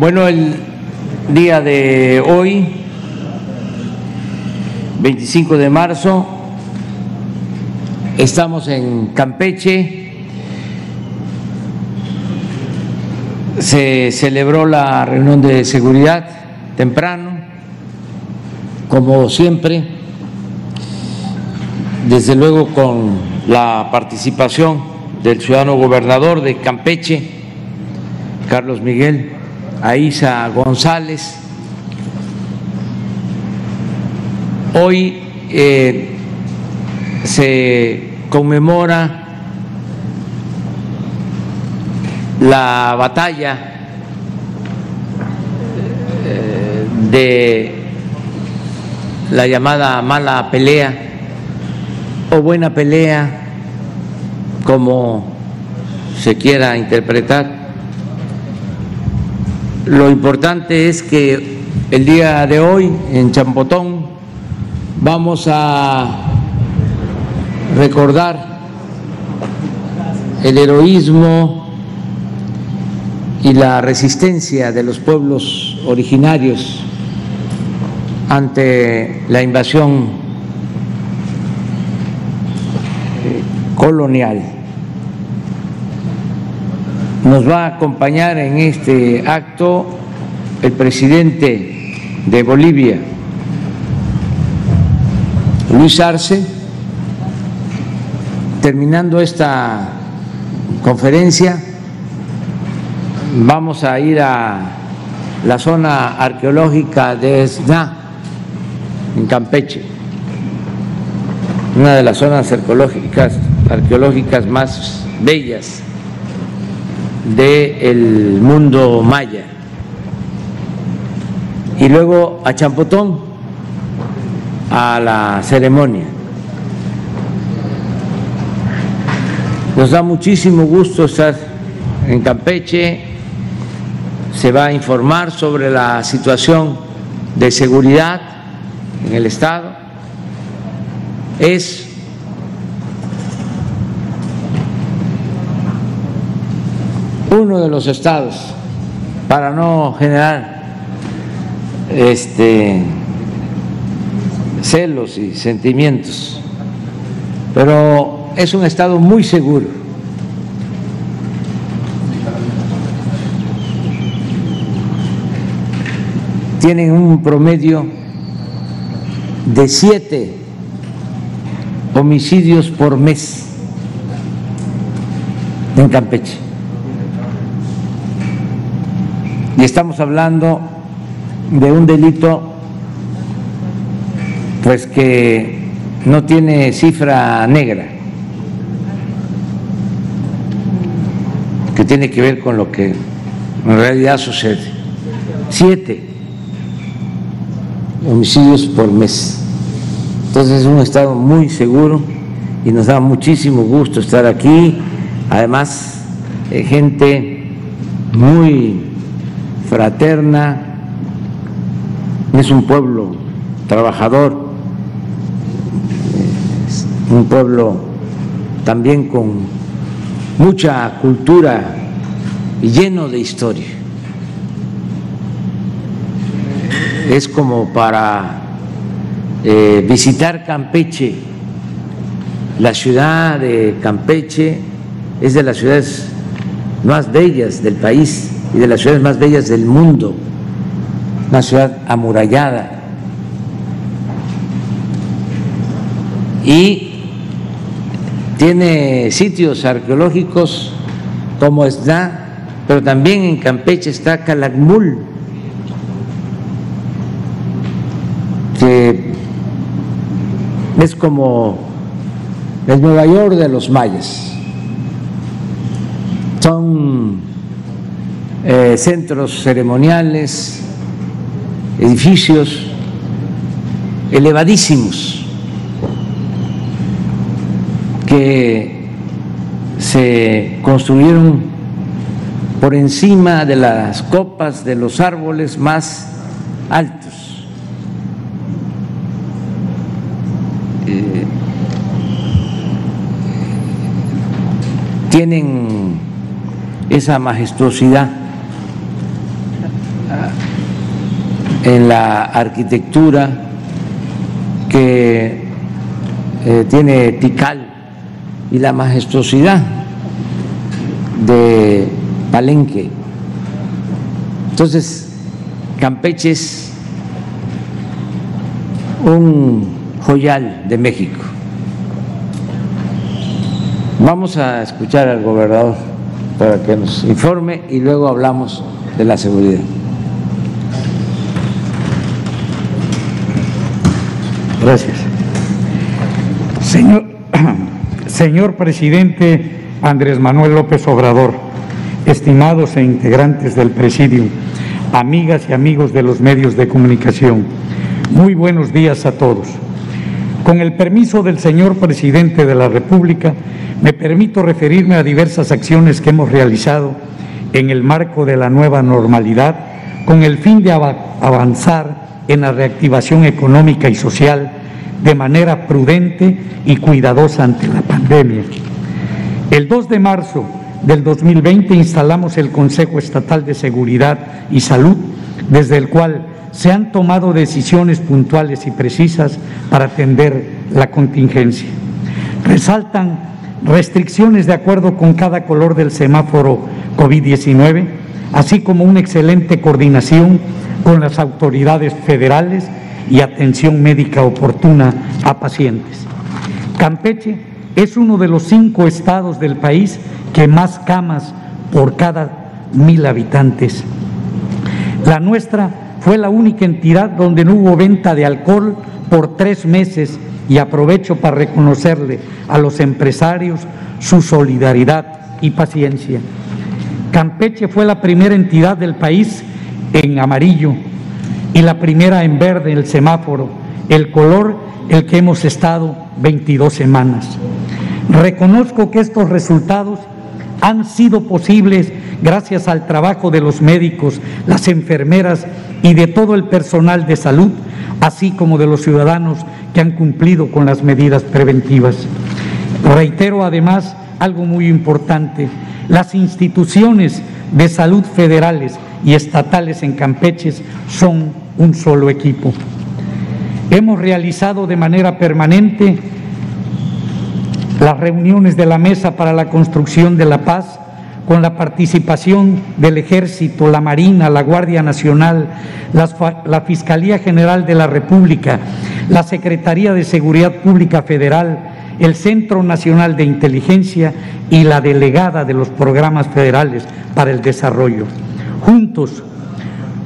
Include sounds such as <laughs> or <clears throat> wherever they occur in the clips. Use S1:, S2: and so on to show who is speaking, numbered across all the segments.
S1: Bueno, el día de hoy, 25 de marzo, estamos en Campeche. Se celebró la reunión de seguridad temprano, como siempre, desde luego con la participación del ciudadano gobernador de Campeche, Carlos Miguel Aiza González. Hoy eh, se conmemora la batalla eh, de la llamada mala pelea o buena pelea, como se quiera interpretar lo importante es que el día de hoy en Champotón vamos a recordar el heroísmo y la resistencia de los pueblos originarios ante la invasión colonial nos va a acompañar en este acto el presidente de Bolivia, Luis Arce. Terminando esta conferencia, vamos a ir a la zona arqueológica de Esna, en Campeche, una de las zonas arqueológicas, arqueológicas más bellas del mundo maya. Y luego a Champotón, a la ceremonia. Nos da muchísimo gusto estar en Campeche, se va a informar sobre la situación de seguridad en el Estado. Es uno de los estados para no generar este celos y sentimientos, pero es un estado muy seguro. Tienen un promedio de siete homicidios por mes en Campeche. Y estamos hablando de un delito pues que no tiene cifra negra, que tiene que ver con lo que en realidad sucede. Siete homicidios por mes. Entonces es un estado muy seguro y nos da muchísimo gusto estar aquí. Además, eh, gente muy fraterna, es un pueblo trabajador, un pueblo también con mucha cultura y lleno de historia. Es como para eh, visitar Campeche, la ciudad de Campeche es de las ciudades más bellas del país y de las ciudades más bellas del mundo, una ciudad amurallada. Y tiene sitios arqueológicos como está, pero también en Campeche está Calakmul, que es como el Nueva York de los mayas. Son eh, centros ceremoniales, edificios elevadísimos que se construyeron por encima de las copas de los árboles más altos. Eh, tienen esa majestuosidad en la arquitectura que eh, tiene Tikal y la majestuosidad de Palenque. Entonces, Campeche es un joyal de México. Vamos a escuchar al gobernador para que nos informe y luego hablamos de la seguridad.
S2: Gracias. Señor, <clears throat> señor presidente Andrés Manuel López Obrador, estimados e integrantes del presidium, amigas y amigos de los medios de comunicación, muy buenos días a todos. Con el permiso del señor presidente de la República, me permito referirme a diversas acciones que hemos realizado en el marco de la nueva normalidad con el fin de avanzar en la reactivación económica y social de manera prudente y cuidadosa ante la pandemia. El 2 de marzo del 2020 instalamos el Consejo Estatal de Seguridad y Salud, desde el cual se han tomado decisiones puntuales y precisas para atender la contingencia. Resaltan restricciones de acuerdo con cada color del semáforo COVID-19, así como una excelente coordinación con las autoridades federales y atención médica oportuna a pacientes. Campeche es uno de los cinco estados del país que más camas por cada mil habitantes. La nuestra fue la única entidad donde no hubo venta de alcohol por tres meses y aprovecho para reconocerle a los empresarios su solidaridad y paciencia. Campeche fue la primera entidad del país en amarillo y la primera en verde, el semáforo, el color el que hemos estado 22 semanas. Reconozco que estos resultados han sido posibles gracias al trabajo de los médicos, las enfermeras y de todo el personal de salud, así como de los ciudadanos que han cumplido con las medidas preventivas. Reitero además algo muy importante, las instituciones de salud federales y estatales en Campeche son un solo equipo. Hemos realizado de manera permanente las reuniones de la Mesa para la Construcción de la Paz con la participación del Ejército, la Marina, la Guardia Nacional, la Fiscalía General de la República, la Secretaría de Seguridad Pública Federal, el Centro Nacional de Inteligencia y la delegada de los programas federales para el desarrollo. Juntos,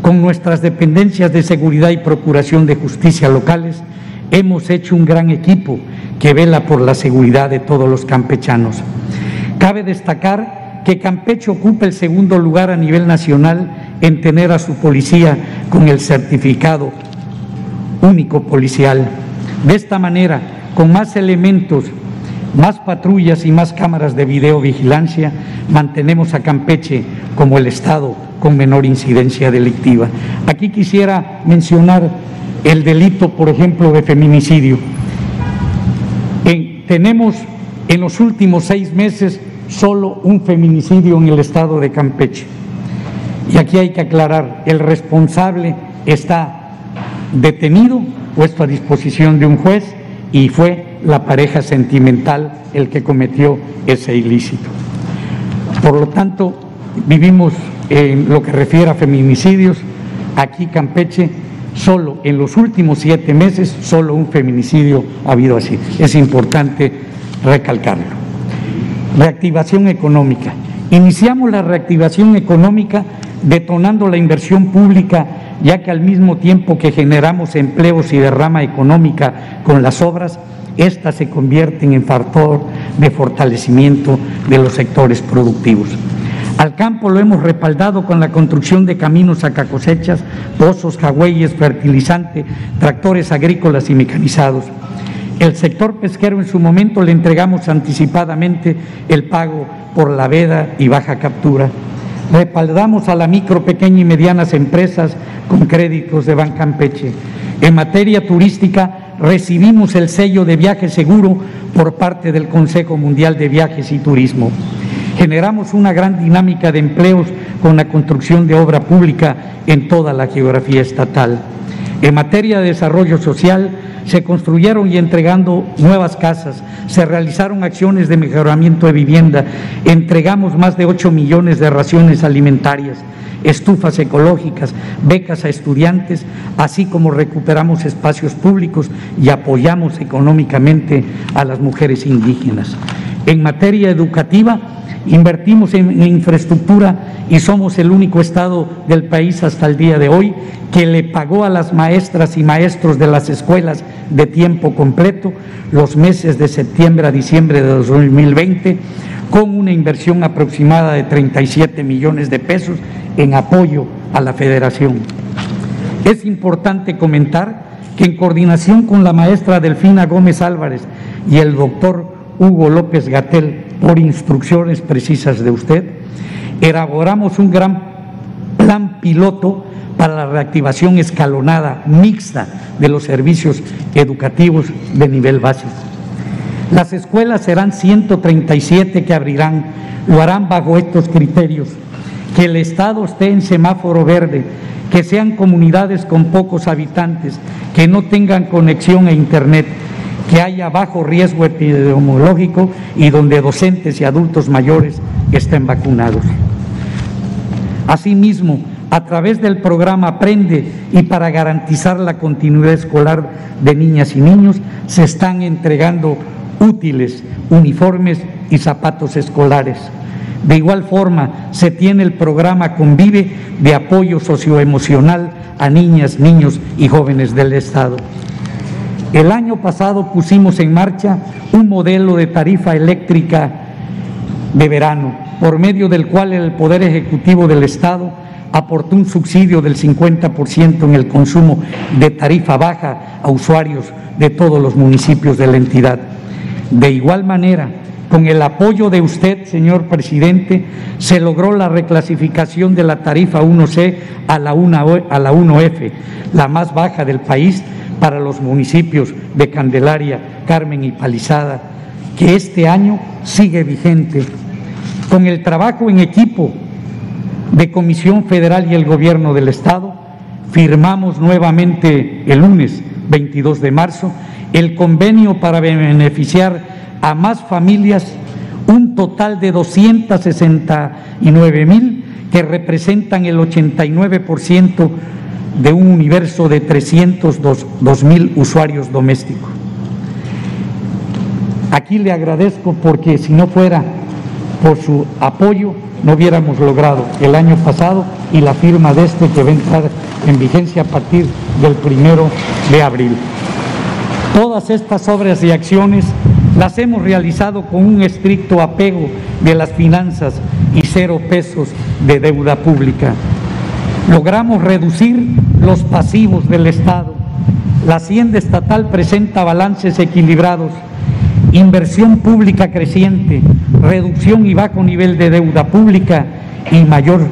S2: con nuestras dependencias de seguridad y procuración de justicia locales, hemos hecho un gran equipo que vela por la seguridad de todos los campechanos. Cabe destacar que Campeche ocupa el segundo lugar a nivel nacional en tener a su policía con el certificado único policial. De esta manera, con más elementos, más patrullas y más cámaras de videovigilancia, mantenemos a Campeche como el Estado con menor incidencia delictiva. Aquí quisiera mencionar el delito, por ejemplo, de feminicidio. tenemos en los últimos seis meses solo un feminicidio en el estado de Campeche. Y aquí hay que aclarar, el responsable está detenido, puesto a disposición de un juez y fue la pareja sentimental el que cometió ese ilícito. Por lo tanto, vivimos en lo que refiere a feminicidios, aquí Campeche, solo en los últimos siete meses, solo un feminicidio ha habido así. Es importante recalcarlo. Reactivación económica. Iniciamos la reactivación económica detonando la inversión pública ya que al mismo tiempo que generamos empleos y derrama económica con las obras, éstas se convierten en factor de fortalecimiento de los sectores productivos. Al campo lo hemos respaldado con la construcción de caminos a cosechas, pozos, jagüeyes, fertilizante, tractores agrícolas y mecanizados. El sector pesquero en su momento le entregamos anticipadamente el pago por la veda y baja captura. Respaldamos a la micro, pequeña y medianas empresas con créditos de Bancampeche. En materia turística, recibimos el sello de viaje seguro por parte del Consejo Mundial de Viajes y Turismo. Generamos una gran dinámica de empleos con la construcción de obra pública en toda la geografía estatal. En materia de desarrollo social, se construyeron y entregando nuevas casas, se realizaron acciones de mejoramiento de vivienda, entregamos más de 8 millones de raciones alimentarias, estufas ecológicas, becas a estudiantes, así como recuperamos espacios públicos y apoyamos económicamente a las mujeres indígenas. En materia educativa, invertimos en, infraestructura y somos el único Estado del país hasta el día de hoy que le pagó a las maestras y maestros de las escuelas de tiempo completo los meses de septiembre a diciembre de 2020 con una inversión aproximada de 37 millones de pesos en apoyo a la federación. Es importante comentar que en coordinación con la maestra Delfina Gómez Álvarez y el doctor Hugo López Gatel, por instrucciones precisas de usted, elaboramos un gran plan piloto para la reactivación escalonada, mixta, de los servicios educativos de nivel básico. Las escuelas serán 137 que abrirán, lo harán bajo estos criterios, que el Estado esté en semáforo verde, que sean comunidades con pocos habitantes, que no tengan conexión a Internet, que haya bajo riesgo epidemiológico y donde docentes y adultos mayores estén vacunados. Asimismo, a través del programa Aprende y para garantizar la continuidad escolar de niñas y niños, se están entregando útiles, uniformes y zapatos escolares. De igual forma, se tiene el programa Convive de apoyo socioemocional a niñas, niños y jóvenes del Estado. El año pasado pusimos en marcha un modelo de tarifa eléctrica de verano, por medio del cual el Poder Ejecutivo del Estado aportó un subsidio del 50% en el consumo de tarifa baja a usuarios de todos los municipios de la entidad. De igual manera, con el apoyo de usted, señor presidente, se logró la reclasificación de la tarifa 1C a la, 1, a la 1F, la más baja del país, para los municipios de Candelaria, Carmen y Palizada, que este año sigue vigente. Con el trabajo en equipo de Comisión Federal y el Gobierno del Estado, firmamos nuevamente el lunes 22 de marzo el convenio para beneficiar a más familias, un total de 269 mil que representan el 89% de un universo de 302 mil usuarios domésticos. Aquí le agradezco porque si no fuera por su apoyo no hubiéramos logrado el año pasado y la firma de este que va a entrar en vigencia a partir del primero de abril. Todas estas obras y acciones las hemos realizado con un estricto apego de las finanzas y cero pesos de deuda pública logramos reducir los pasivos del Estado. La hacienda estatal presenta balances equilibrados, inversión pública creciente, reducción y bajo nivel de deuda pública y mayor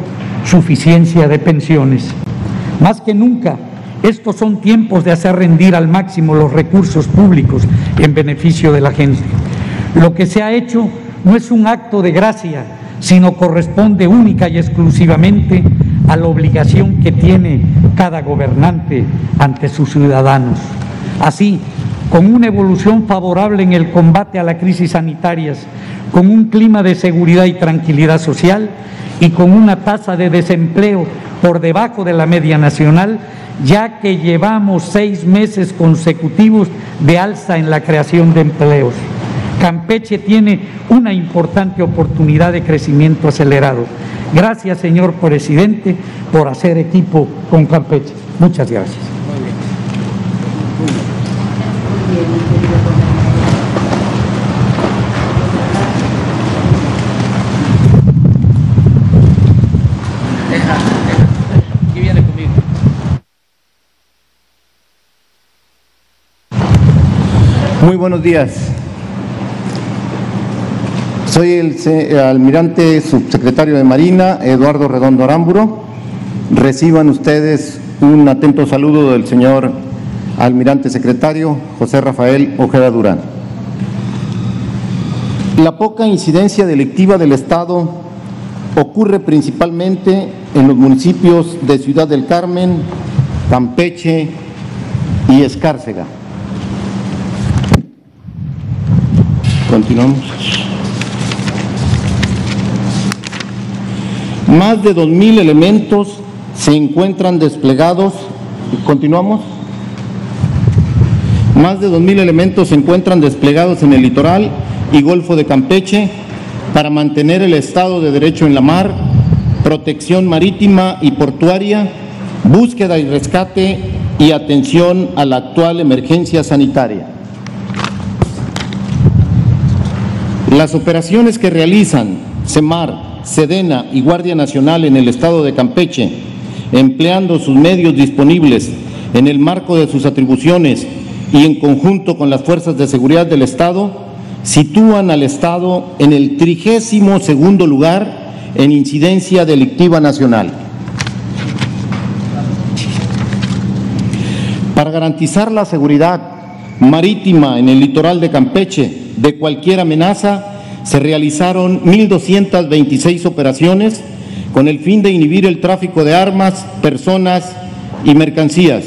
S2: suficiencia de pensiones. Más que nunca, estos son tiempos de hacer rendir al máximo los recursos públicos en beneficio de la gente. Lo que se ha hecho no es un acto de gracia, sino corresponde única y exclusivamente a la obligación que tiene cada gobernante ante sus ciudadanos. Así, con una evolución favorable en el combate a las crisis sanitarias, con un clima de seguridad y tranquilidad social y con una tasa de desempleo por debajo de la media nacional, ya que llevamos seis meses consecutivos de alza en la creación de empleos. Campeche tiene una importante oportunidad de crecimiento acelerado. Gracias, señor presidente, por hacer equipo con Campeche. Muchas gracias.
S3: Muy buenos días. Soy el, almirante subsecretario de Marina, Eduardo Redondo Arámburo. Reciban ustedes un atento saludo del señor almirante secretario José Rafael Ojeda Durán. La poca incidencia delictiva del Estado ocurre principalmente en los municipios de Ciudad del Carmen, Campeche y Escárcega. Continuamos. Más de 2.000 elementos se encuentran desplegados. Continuamos. Más de 2.000 elementos se encuentran desplegados en el litoral y Golfo de Campeche para mantener el Estado de Derecho en la mar, protección marítima y portuaria, búsqueda y rescate y atención a la actual emergencia sanitaria. Las operaciones que realizan CEMAR, Sedena y Guardia Nacional en el Estado de Campeche, empleando sus medios disponibles en el marco de sus atribuciones y en conjunto con las fuerzas de seguridad del Estado, sitúan al Estado en el trigésimo segundo lugar en incidencia delictiva nacional. Para garantizar la seguridad marítima en el litoral de Campeche de cualquier amenaza, se realizaron 1.226 operaciones con el fin de inhibir el tráfico de armas, personas y mercancías.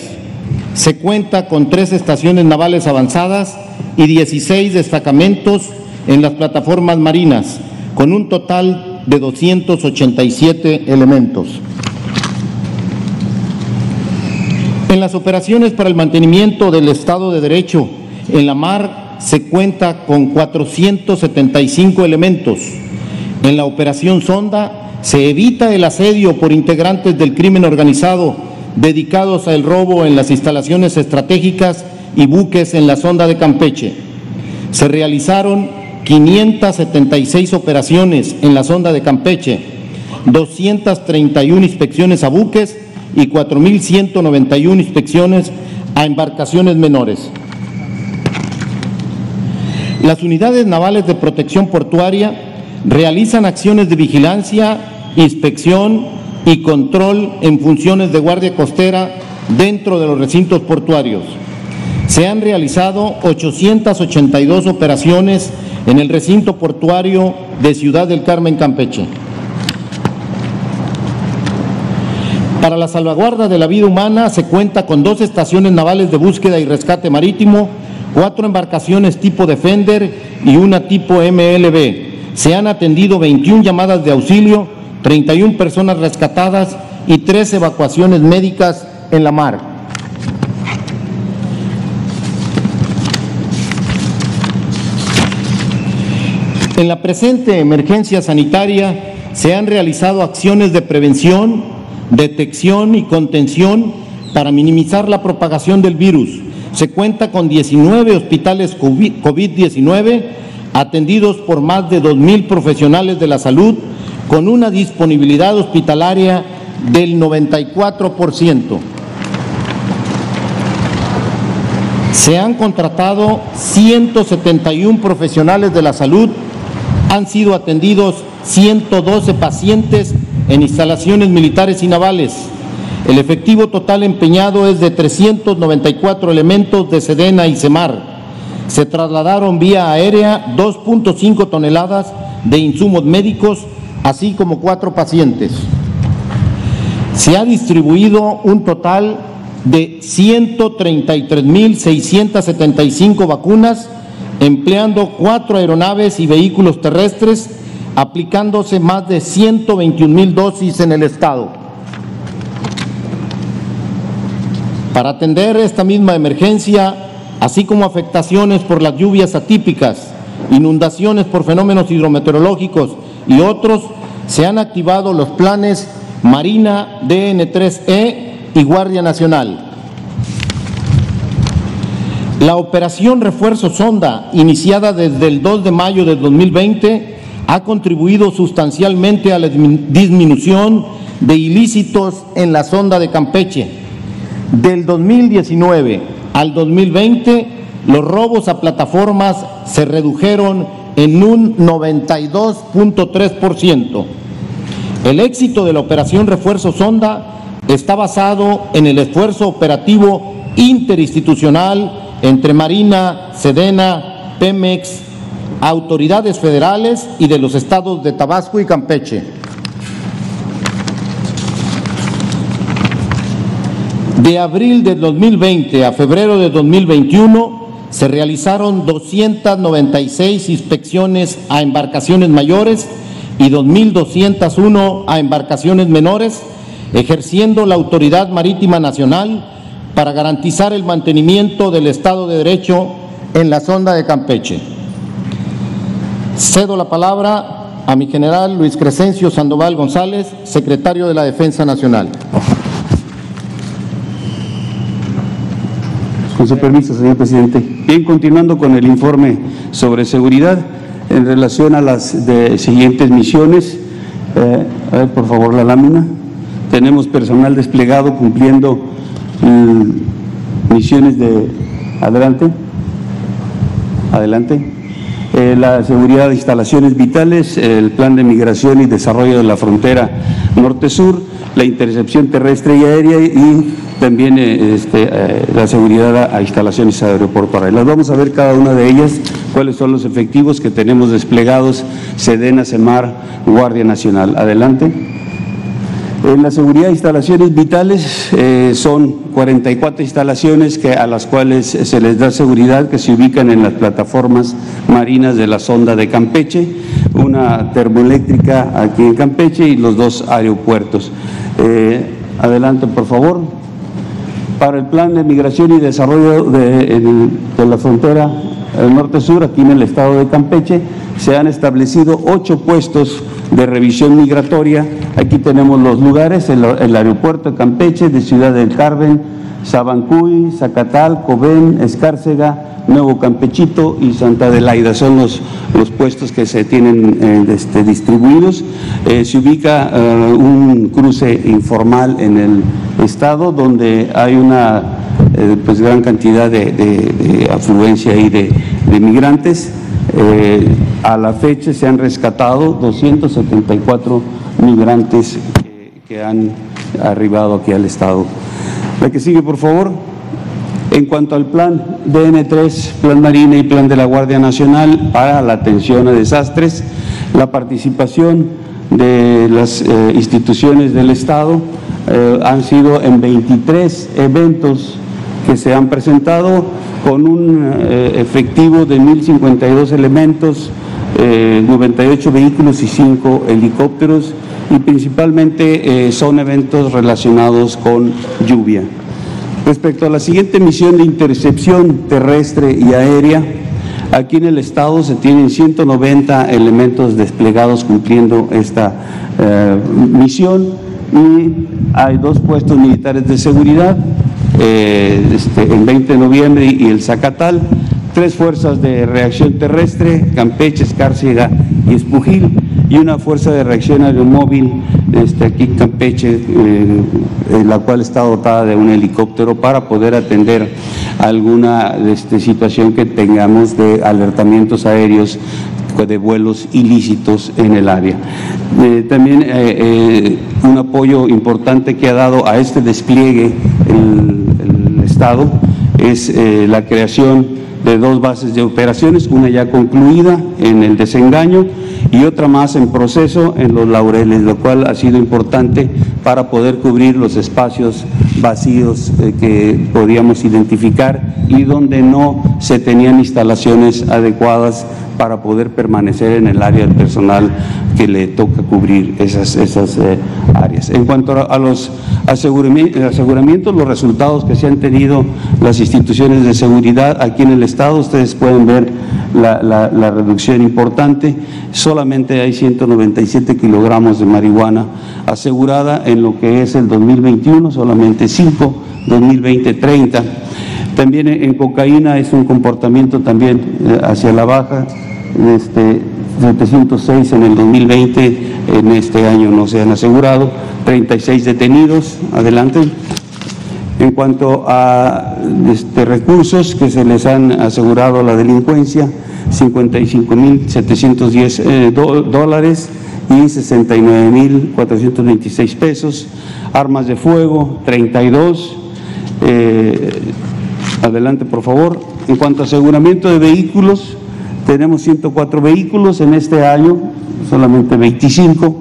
S3: Se cuenta con tres estaciones navales avanzadas y 16 destacamentos en las plataformas marinas, con un total de 287 elementos. En las operaciones para el mantenimiento del Estado de Derecho en la mar se cuenta con 475 elementos. En la operación Sonda se evita el asedio por integrantes del crimen organizado dedicados al robo en las instalaciones estratégicas y buques en la sonda de Campeche. Se realizaron 576 operaciones en la sonda de Campeche, 231 inspecciones a buques y 4.191 inspecciones a embarcaciones menores. Las unidades navales de protección portuaria realizan acciones de vigilancia, inspección y control en funciones de guardia costera dentro de los recintos portuarios. Se han realizado 882 operaciones en el recinto portuario de Ciudad del Carmen, Campeche. Para la salvaguarda de la vida humana se cuenta con dos estaciones navales de búsqueda y rescate marítimo, cuatro embarcaciones tipo Defender y una tipo MLB. Se han atendido 21 llamadas de auxilio, 31 personas rescatadas y tres evacuaciones médicas en la mar. En la presente emergencia sanitaria se han realizado acciones de prevención, detección y contención para minimizar la propagación del virus. Se cuenta con 19 hospitales COVID-19 atendidos por más de 2.000 profesionales de la salud con una disponibilidad hospitalaria del 94%. Se han contratado 171 profesionales de la salud han sido atendidos 112 pacientes en instalaciones militares y navales. El efectivo total empeñado es de 394 elementos de Sedena y Semar. Se trasladaron vía aérea 2.5 toneladas de insumos médicos, así como cuatro pacientes. Se ha distribuido un total de 133.675 vacunas empleando cuatro aeronaves y vehículos terrestres, aplicándose más de 121 mil dosis en el Estado. Para atender esta misma emergencia, así como afectaciones por las lluvias atípicas, inundaciones por fenómenos hidrometeorológicos y otros, se han activado los planes Marina, DN3E y Guardia Nacional. La operación Refuerzo Sonda, iniciada desde el 2 de mayo de 2020, ha contribuido sustancialmente a la disminución de ilícitos en la sonda de Campeche. Del 2019 al 2020, los robos a plataformas se redujeron en un 92.3%. El éxito de la operación Refuerzo Sonda está basado en el esfuerzo operativo interinstitucional entre Marina, Sedena, Pemex autoridades federales y de los estados de Tabasco y Campeche. De abril de 2020 a febrero de 2021 se realizaron 296 inspecciones a embarcaciones mayores y 2.201 a embarcaciones menores, ejerciendo la Autoridad Marítima Nacional para garantizar el mantenimiento del Estado de Derecho en la sonda de Campeche. Cedo la palabra a mi general Luis Crescencio Sandoval González, secretario de la Defensa Nacional.
S4: Con su permiso, señor presidente. Bien, continuando con el informe sobre seguridad en relación a las siguientes misiones. Eh, a ver, por favor, la lámina. Tenemos personal desplegado cumpliendo mm, misiones de... Adelante. Adelante. Eh, la seguridad de instalaciones vitales, el plan de migración y desarrollo de la frontera norte-sur, la intercepción terrestre y aérea y también eh, este, eh, la seguridad a, instalaciones aeroportuarias. Las vamos a ver cada una de ellas, cuáles son los efectivos que tenemos desplegados, Sedena, Semar, Guardia Nacional. Adelante. En la seguridad de instalaciones vitales eh, son 44 instalaciones que, a las cuales se les da seguridad que se ubican en las plataformas marinas de la sonda de Campeche, una termoeléctrica aquí en Campeche y los dos aeropuertos. adelante, por favor para el plan de migración y desarrollo de, la frontera norte-sur, aquí en el estado de Campeche, se han establecido ocho puestos de revisión migratoria. Aquí tenemos los lugares, el, aeropuerto de Campeche, de Ciudad del Carmen, Sabancuy, Zacatal, Cobén, Escárcega, Nuevo Campechito y Santa Adelaida. Son los, los puestos que se tienen eh, este, distribuidos. Eh, se ubica eh, un cruce informal en el estado donde hay una pues gran cantidad de, afluencia y de, migrantes. a la fecha se han rescatado 274 migrantes que han arribado aquí al estado. La que sigue, por favor. En cuanto al plan DN3, Plan Marina y Plan de la Guardia Nacional para la atención a desastres, la participación de las eh, instituciones del Estado eh, han sido en 23 eventos que se han presentado con un eh, efectivo de 1.052 elementos, 98 vehículos y 5 helicópteros y principalmente son eventos relacionados con lluvia. Respecto a la siguiente misión de intercepción terrestre y aérea, aquí en el estado se tienen 190 elementos desplegados cumpliendo esta eh, misión y hay dos puestos militares de seguridad, eh, este, el 20 de noviembre y el Zacatal, tres fuerzas de reacción terrestre, Campeche, Escárcega y Espujil, y una fuerza de reacción aeromóvil este, aquí Campeche, eh, la cual está dotada de un helicóptero para poder atender alguna este, situación que tengamos de alertamientos aéreos de vuelos ilícitos en el área. Eh, también eh, un apoyo importante que ha dado a este despliegue el, el Estado es la creación de dos bases de operaciones, una ya concluida en el desengaño y otra más en proceso en los laureles, lo cual ha sido importante para poder cubrir los espacios vacíos eh, que podíamos identificar y donde no se tenían instalaciones adecuadas para poder permanecer en el área del personal que le toca cubrir esas, esas eh, áreas. En cuanto a, los aseguramientos, los resultados que se han tenido las instituciones de seguridad aquí en el Estado, ustedes pueden ver la, la reducción importante. Solamente hay 197 kilogramos de marihuana asegurada en lo que es el 2021, solamente 5, 2020 30 también en cocaína es un comportamiento también eh, hacia la baja, este, 706 en el 2020, en este año no se han asegurado, 36 detenidos, adelante. En cuanto a este, recursos que se les han asegurado a la delincuencia, 55.710 eh, dólares y 69.426 pesos, armas de fuego, 32. Eh, Adelante, por favor. En cuanto a aseguramiento de vehículos, Tenemos 104 vehículos en este año, solamente 25,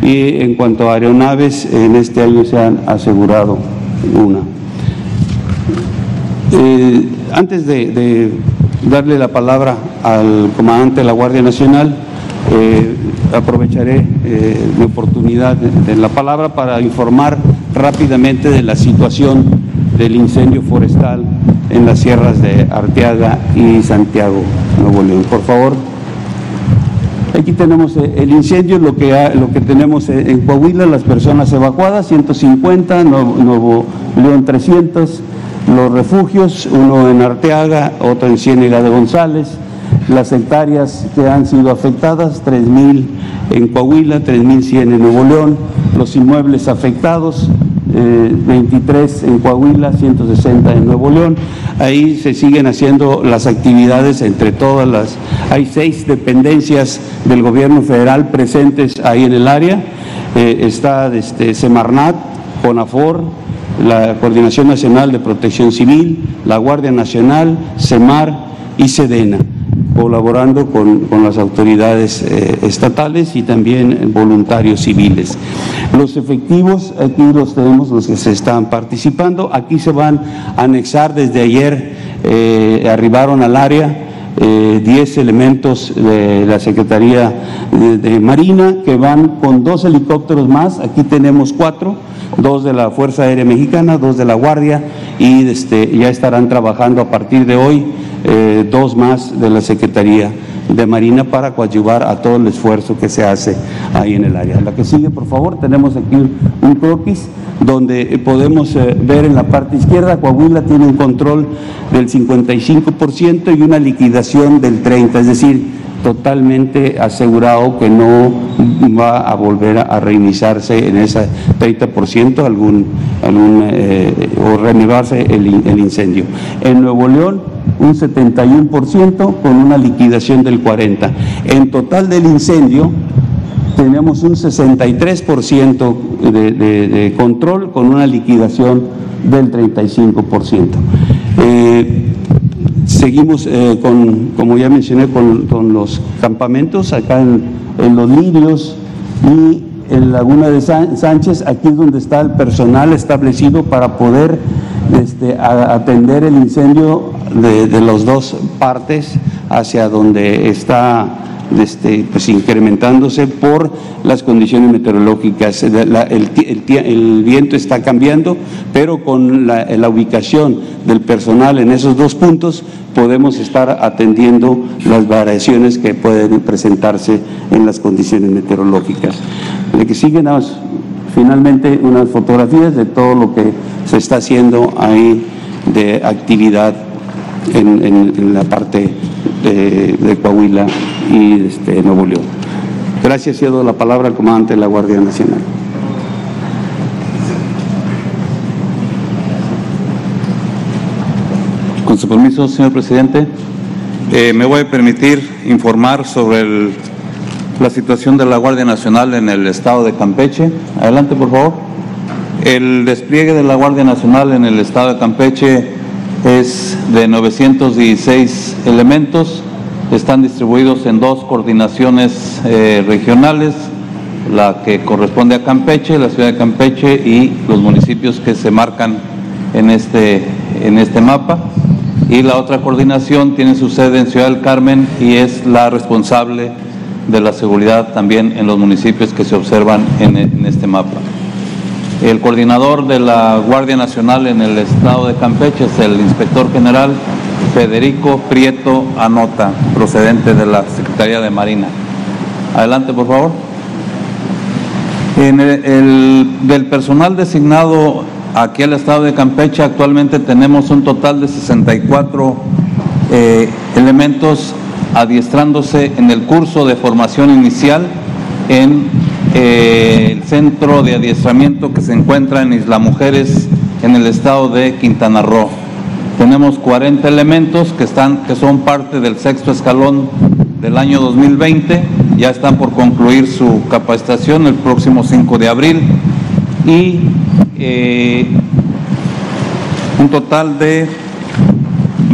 S4: y en cuanto a aeronaves, en este año se han asegurado una. Eh, antes de, darle la palabra al comandante de la Guardia Nacional, eh, aprovecharé eh, mi oportunidad de, la palabra para informar rápidamente de la situación del incendio forestal en las sierras de Arteaga y Santiago, Nuevo León. Por favor. Aquí tenemos el incendio, lo que, lo que tenemos en Coahuila, las personas evacuadas, 150, Nuevo, Nuevo León 300, los refugios, uno en Arteaga, otro en Ciénega de González, las hectáreas que han sido afectadas, 3.000 en Coahuila, 3.100 en Nuevo León, los inmuebles afectados, 23 eh, en Coahuila, 160 en Nuevo León. Ahí se siguen haciendo las actividades entre todas las... Hay seis dependencias del gobierno federal presentes ahí en el área. Eh, está este, Semarnat, CONAFOR, la Coordinación Nacional de Protección Civil, la Guardia Nacional, CEMAR y SEDENA, colaborando con, las autoridades eh, estatales y también voluntarios civiles. Los efectivos, aquí los tenemos, los que se están participando, aquí se van a anexar desde ayer, eh, arribaron al área. 10 eh, elementos de la Secretaría de Marina que van con dos helicópteros más, aquí tenemos cuatro, dos de la Fuerza Aérea Mexicana, dos de la Guardia y este, ya estarán trabajando a partir de hoy eh, dos más de la Secretaría de Marina para coadyuvar a todo el esfuerzo que se hace ahí en el área. La que sigue, por favor, tenemos aquí un croquis donde podemos eh, ver en la parte izquierda, Coahuila tiene un control del 55% y una liquidación del 30%, es decir, totalmente asegurado que no va a volver a reiniciarse en ese 30% algún, algún eh, o reanimarse el, el, incendio. En Nuevo León, un 71% con una liquidación del 40%. En total del incendio, tenemos un 63% de, de, control con una liquidación del 35%. Eh, Seguimos eh, con, como ya mencioné, con, los campamentos acá en, Los Lirios y en Laguna de Sánchez, aquí es donde está el personal establecido para poder este, atender el incendio de, de las dos partes hacia donde está este, pues, incrementándose por las condiciones meteorológicas. el, viento está cambiando, pero con la, la, ubicación del personal en esos dos puntos podemos estar atendiendo las variaciones que pueden presentarse en las condiciones meteorológicas. De que siguen finalmente unas fotografías de todo lo que se está haciendo ahí de actividad en, la parte de, Coahuila y este, Nuevo León. Gracias, cedo la palabra al comandante de la Guardia Nacional.
S5: Con su permiso, señor presidente, eh, me voy a permitir informar sobre la situación de la Guardia Nacional en el estado de Campeche. Adelante, por favor. El despliegue de la Guardia Nacional en el estado de Campeche es de 916 elementos, están distribuidos en dos coordinaciones eh, regionales, la que corresponde a Campeche, la ciudad de Campeche y los municipios que se marcan en este, en este mapa. Y la otra coordinación tiene su sede en Ciudad del Carmen y es la responsable de la seguridad también en los municipios que se observan en este mapa. El coordinador de la Guardia Nacional en el estado de Campeche es el inspector general Federico Prieto Anota, procedente de la Secretaría de Marina. Adelante, por favor. Del personal designado aquí al estado de Campeche, actualmente tenemos un total de 64 eh, elementos adiestrándose en el curso de formación inicial en el centro de adiestramiento que se encuentra en Isla Mujeres en el estado de Quintana Roo. Tenemos 40 elementos que, están, que son parte del sexto escalón del año 2020, ya están por concluir su capacitación el próximo 5 de abril. Y eh, un total de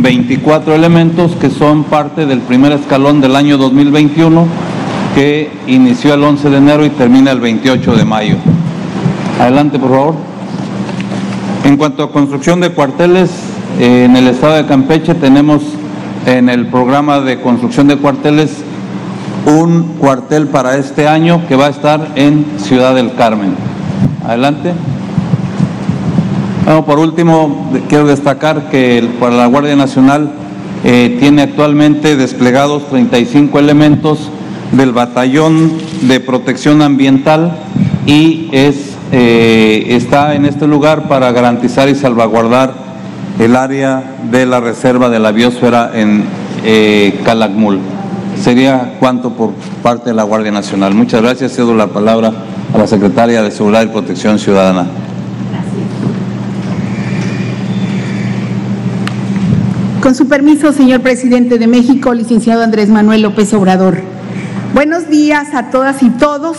S5: 24 elementos que son parte del primer escalón del año 2021 que inició el 11 de enero y termina el 28 de mayo. Adelante, por favor. En cuanto a construcción de cuarteles, eh, en el estado de Campeche tenemos en el programa de construcción de cuarteles un cuartel para este año que va a estar en Ciudad del Carmen. Adelante. Bueno, por último, quiero destacar que para la Guardia Nacional eh, tiene actualmente desplegados 35 elementos del Batallón de Protección Ambiental y es, eh, está en este lugar para garantizar y salvaguardar el área de la reserva de la biosfera en eh, Calakmul. Sería cuanto por parte de la Guardia Nacional. Muchas gracias. Cedo la palabra a la Secretaria de Seguridad y Protección Ciudadana.
S6: Con su permiso, señor presidente de México, licenciado Andrés Manuel López Obrador. Buenos días a todas y todos.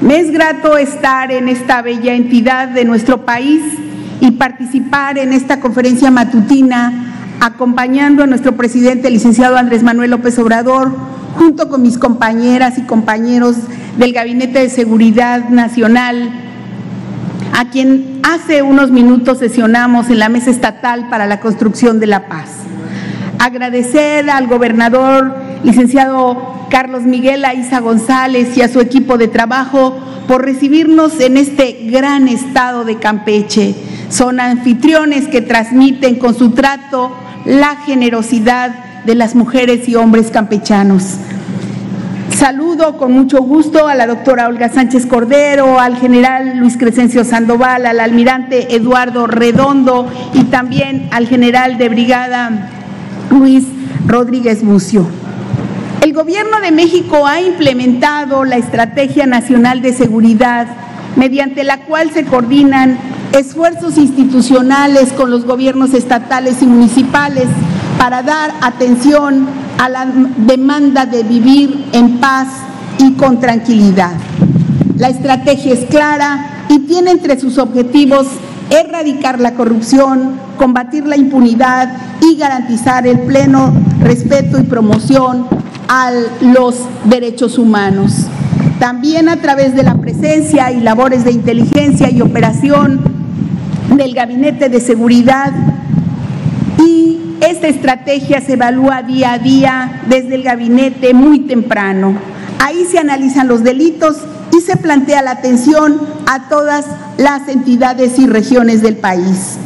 S6: Me es grato estar en esta bella entidad de nuestro país y participar en esta conferencia matutina acompañando a nuestro presidente, licenciado Andrés Manuel López Obrador, junto con mis compañeras y compañeros del Gabinete de Seguridad Nacional, a quien hace unos minutos sesionamos en la Mesa Estatal para la Construcción de la Paz agradecer al gobernador licenciado Carlos Miguel Aiza González y a su equipo de trabajo por recibirnos en este gran estado de Campeche. Son anfitriones que transmiten con su trato la generosidad de las mujeres y hombres campechanos. Saludo con mucho gusto a la doctora Olga Sánchez Cordero, al general Luis Crescencio Sandoval, al almirante Eduardo Redondo y también al general de brigada Luis Rodríguez Bucio. El Gobierno de México ha implementado la Estrategia Nacional de Seguridad, mediante la cual se coordinan esfuerzos institucionales con los gobiernos estatales y municipales para dar atención a la demanda de vivir en paz y con tranquilidad. La estrategia es clara y tiene entre sus objetivos erradicar la corrupción, combatir la impunidad y garantizar el pleno respeto y promoción a los derechos humanos. También a través de la presencia y labores de inteligencia y operación del Gabinete de Seguridad y esta estrategia se evalúa día a día desde el gabinete muy temprano. Ahí se analizan los delitos y se plantea la atención a todas las entidades y regiones del país.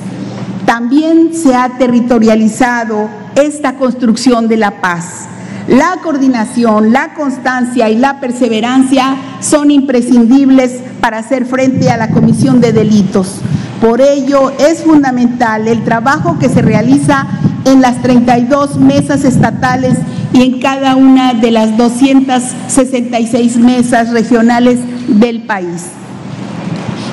S6: También se ha territorializado esta construcción de la paz. La coordinación, la constancia y la perseverancia son imprescindibles para hacer frente a la comisión de delitos. Por ello es fundamental el trabajo que se realiza en las 32 mesas estatales y en cada una de las 266 mesas regionales del país.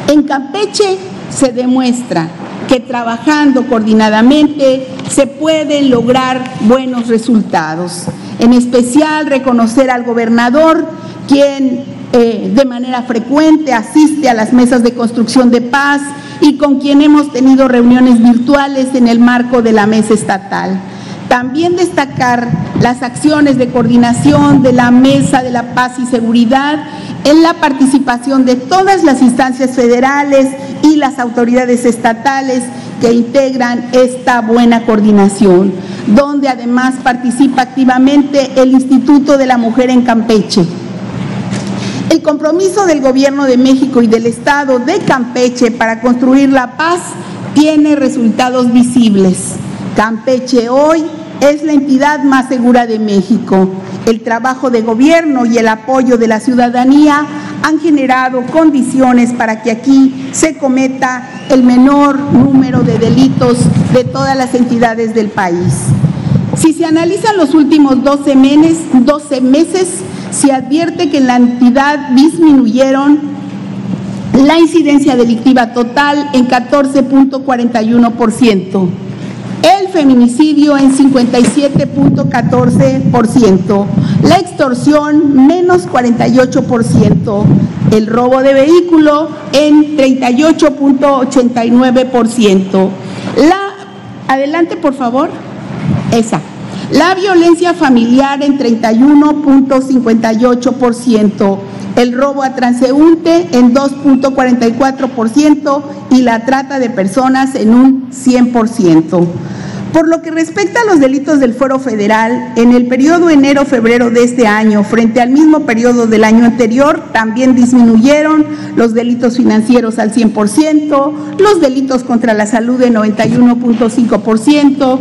S6: En Campeche se demuestra que trabajando coordinadamente se pueden lograr buenos resultados. En especial reconocer al gobernador, quien eh, de manera frecuente asiste a las mesas de construcción de paz y con quien hemos tenido reuniones virtuales en el marco de la mesa estatal. También destacar las acciones de coordinación de la Mesa de la Paz y Seguridad en la participación de todas las instancias federales y las autoridades estatales que integran esta buena coordinación, donde además participa activamente el Instituto de la Mujer en Campeche. El compromiso del Gobierno de México y del Estado de Campeche para construir la paz tiene resultados visibles. Campeche hoy es la entidad más segura de México. El trabajo de gobierno y el apoyo de la ciudadanía han generado condiciones para que aquí se cometa el menor número de delitos de todas las entidades del país. Si se analizan los últimos 12 meses, 12 meses se advierte que en la entidad disminuyeron la incidencia delictiva total en 14.41% el feminicidio en 57.14%, la extorsión menos 48%, el robo de vehículo en 38.89%. La, adelante, por favor. esa. La violencia familiar en 31.58%, el robo a transeúnte en 2.44% y la trata de personas en un 100%. Por lo que respecta a los delitos del Fuero Federal, en el periodo enero-febrero de este año, frente al mismo periodo del año anterior, también disminuyeron los delitos financieros al 100%, los delitos contra la salud en 91.5%,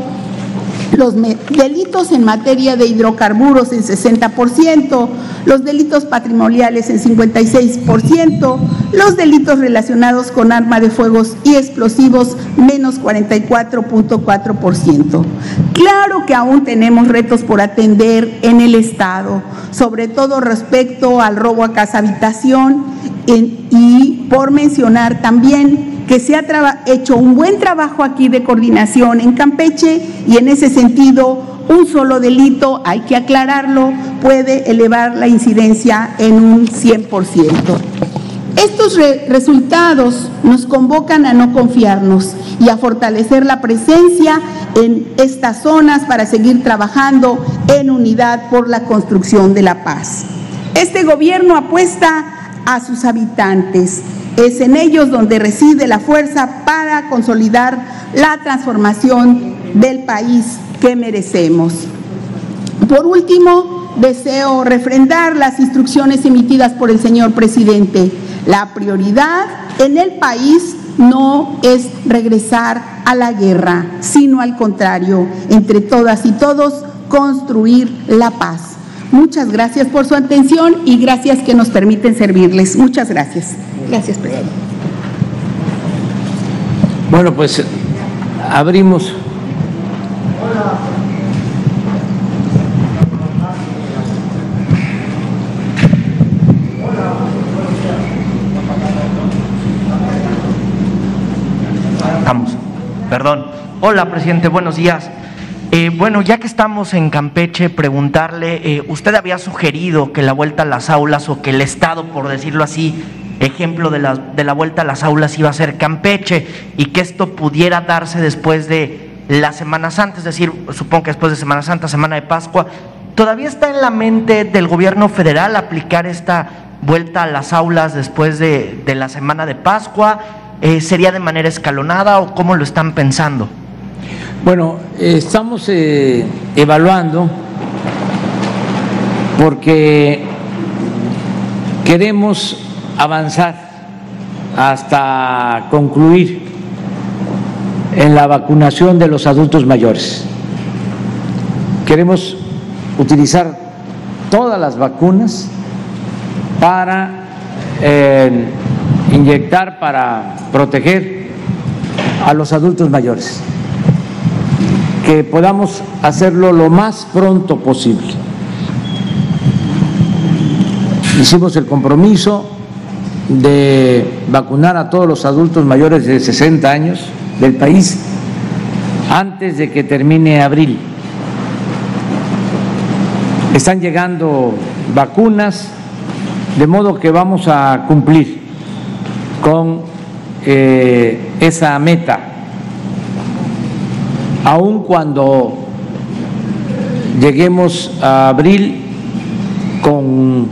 S6: los delitos en materia de hidrocarburos en 60%, los delitos patrimoniales en 56%, los delitos relacionados con arma de fuegos y explosivos menos 44.4%. Claro que aún tenemos retos por atender en el Estado, sobre todo respecto al robo a casa habitación y por mencionar también que se ha hecho un buen trabajo aquí de coordinación en Campeche y en ese sentido un solo delito, hay que aclararlo, puede elevar la incidencia en un 100%. Estos resultados nos convocan a no confiarnos y a fortalecer la presencia en estas zonas para seguir trabajando en unidad por la construcción de la paz. Este gobierno apuesta a sus habitantes, es en ellos donde reside la fuerza para consolidar la transformación del país que merecemos. Por último, deseo refrendar las instrucciones emitidas por el señor presidente. La prioridad en el país no es regresar a la guerra, sino al contrario, entre todas y todos, construir la paz. Muchas gracias por su atención y gracias que nos permiten servirles. Muchas gracias. Gracias, presidente.
S1: Bueno, pues abrimos.
S7: Vamos. Perdón. Hola, presidente, buenos días. Eh, bueno, ya que estamos en Campeche, preguntarle, eh, usted había sugerido que la vuelta a las aulas o que el Estado, por decirlo así, ejemplo de la, de la vuelta a las aulas iba a ser Campeche y que esto pudiera darse después de la Semana Santa, es decir, supongo que después de Semana Santa, Semana de Pascua. ¿Todavía está en la mente del gobierno federal aplicar esta vuelta a las aulas después de, la Semana de Pascua? Eh, ¿Sería de manera escalonada o cómo lo están pensando?
S1: Bueno, estamos eh, evaluando porque queremos avanzar hasta concluir en la vacunación de los adultos mayores. Queremos utilizar todas las vacunas para eh, inyectar, para proteger a los adultos mayores que podamos hacerlo lo más pronto posible. Hicimos el compromiso de vacunar a todos los adultos mayores de 60 años del país antes de que termine abril. Están llegando vacunas, de modo que vamos a cumplir con eh, esa meta aun cuando lleguemos a abril con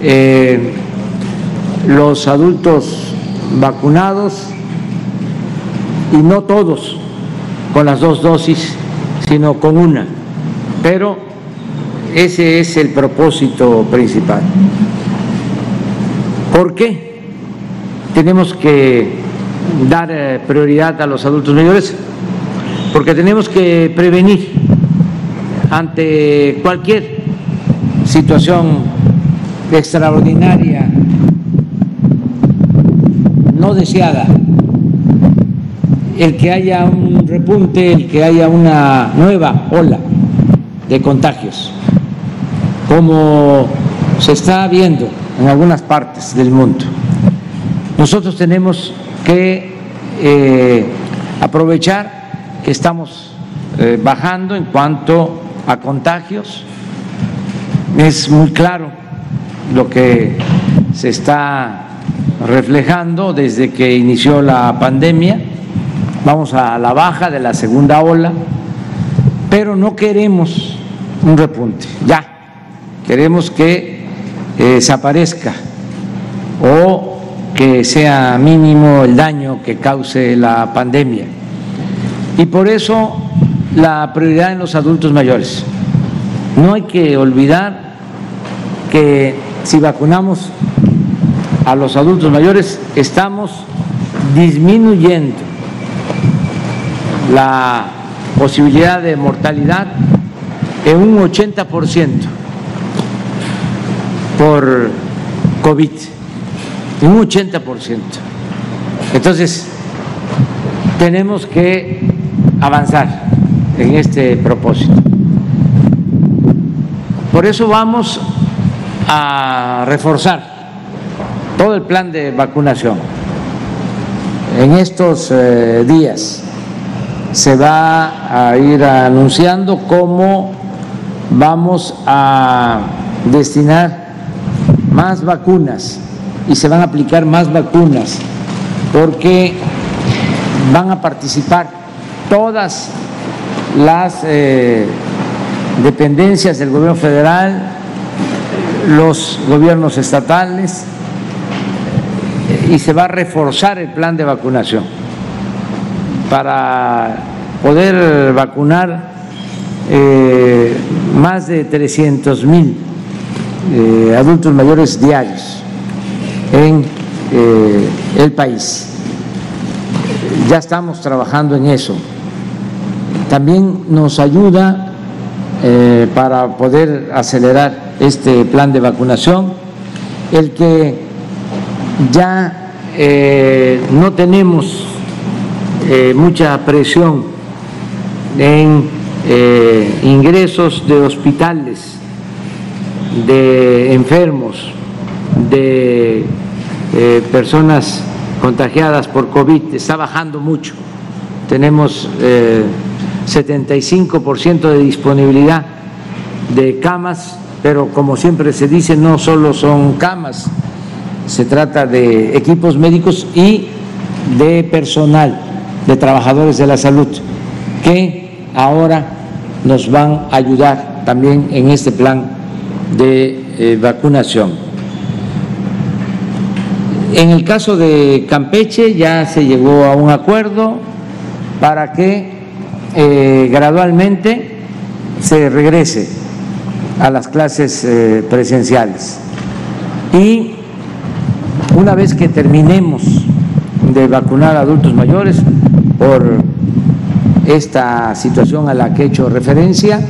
S1: eh, los adultos vacunados y no todos con las dos dosis, sino con una. Pero ese es el propósito principal. ¿Por qué tenemos que dar eh, prioridad a los adultos mayores? Porque tenemos que prevenir ante cualquier situación extraordinaria, no deseada, el que haya un repunte, el que haya una nueva ola de contagios, como se está viendo en algunas partes del mundo. Nosotros tenemos que eh, aprovechar que estamos eh, bajando en cuanto a contagios. Es muy claro lo que se está reflejando desde que inició la pandemia. Vamos a la baja de la segunda ola pero no queremos un repunte, ya, queremos que eh, desaparezca o que sea mínimo el daño que cause la pandemia. Y por eso la prioridad en los adultos mayores. No hay que olvidar que si vacunamos a los adultos mayores estamos disminuyendo la posibilidad de mortalidad en un 80% por COVID, un 80%. Entonces, tenemos que avanzar en este propósito. Por eso vamos a reforzar todo el plan de vacunación. En estos eh, días se va a ir anunciando cómo vamos a destinar más vacunas y se van a aplicar más vacunas porque van a participar todas las eh, dependencias del gobierno federal, los gobiernos estatales y se va a reforzar el plan de vacunación para poder vacunar eh, más de 300 mil eh, adultos mayores diarios en el país. Ya estamos trabajando en eso. También nos ayuda para poder acelerar este plan de vacunación el que ya no tenemos mucha presión en eh, ingresos de hospitales, de enfermos, de eh, personas contagiadas por COVID, está bajando mucho. Tenemos 75% eh, de disponibilidad de camas, pero como siempre se dice, no solo son camas, se trata de equipos médicos y de personal, de trabajadores de la salud, que ahora nos van a ayudar también en este plan de eh, vacunación. En el caso de Campeche ya se llegó a un acuerdo para que eh, gradualmente se regrese a las clases eh, presenciales. Y una vez que terminemos de vacunar a adultos mayores por esta situación a la que he hecho referencia,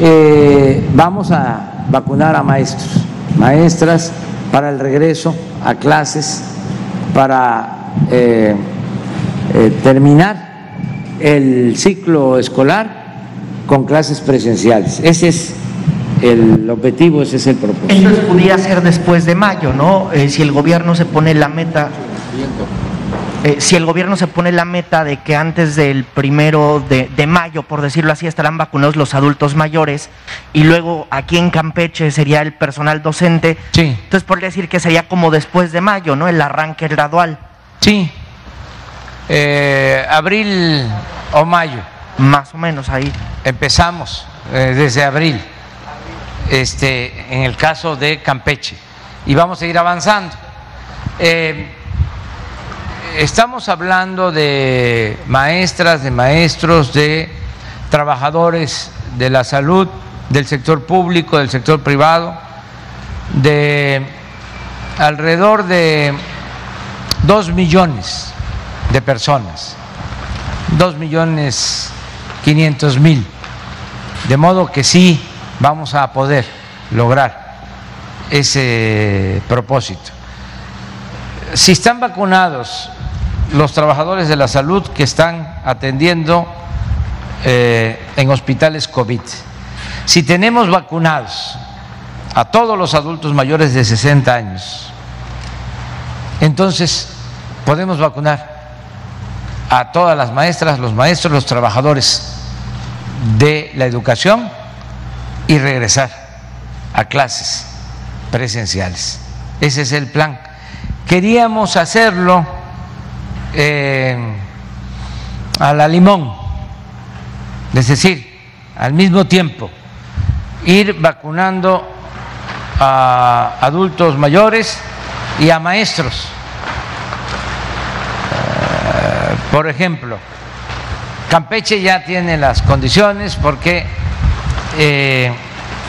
S1: eh, vamos a vacunar a maestros, maestras para el regreso a clases, para terminar el ciclo escolar con clases presenciales. Ese es el objetivo, ese es el propósito.
S7: Eso podría ser después de mayo, ¿no? si el gobierno se pone la meta eh, si el gobierno se pone la meta de que antes del primero de, mayo, por decirlo así, estarán vacunados los adultos mayores y luego aquí en Campeche sería el personal docente,
S1: sí.
S7: entonces podría decir que sería como después de mayo, ¿no? El arranque gradual.
S1: Sí, eh, abril o mayo.
S7: Más o menos ahí.
S1: Empezamos eh, desde abril, este, en el caso de Campeche, y vamos a ir avanzando estamos hablando de maestras, de maestros, de trabajadores de la salud, del sector público, del sector privado, de alrededor de dos millones de personas, dos millones quinientos mil, de modo que sí vamos a poder lograr ese propósito. Si están vacunados los trabajadores de la salud que están atendiendo eh, en hospitales COVID. Si tenemos vacunados a todos los adultos mayores de 60 años, entonces podemos vacunar a todas las maestras, los maestros, los trabajadores de la educación y regresar a clases presenciales. Ese es el plan. Queríamos hacerlo a la limón, es decir, al mismo tiempo ir vacunando a adultos mayores y a maestros. Eh, por ejemplo, Campeche ya tiene las condiciones porque eh,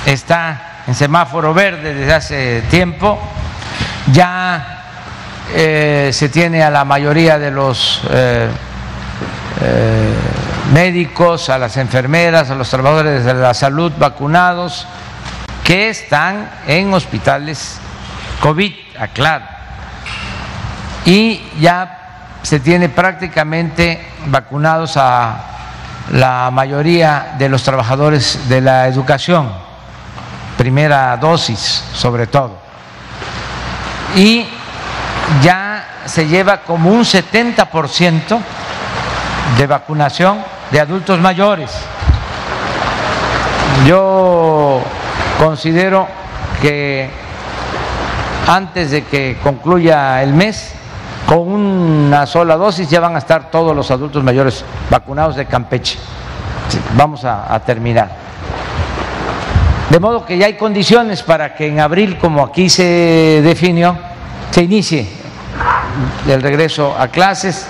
S1: está en semáforo verde desde hace tiempo, ya eh, se tiene a la mayoría de los médicos, a las enfermeras, a los trabajadores de la salud vacunados que están en hospitales COVID, aclaro. Y ya se tiene prácticamente vacunados a la mayoría de los trabajadores de la educación, primera dosis sobre todo. Y ya se lleva como un 70% de vacunación de adultos mayores. Yo considero que antes de que concluya el mes, con una sola dosis ya van a estar todos los adultos mayores vacunados de Campeche. Vamos a, terminar. De modo que ya hay condiciones para que en abril, como aquí se definió, se inicie el regreso a clases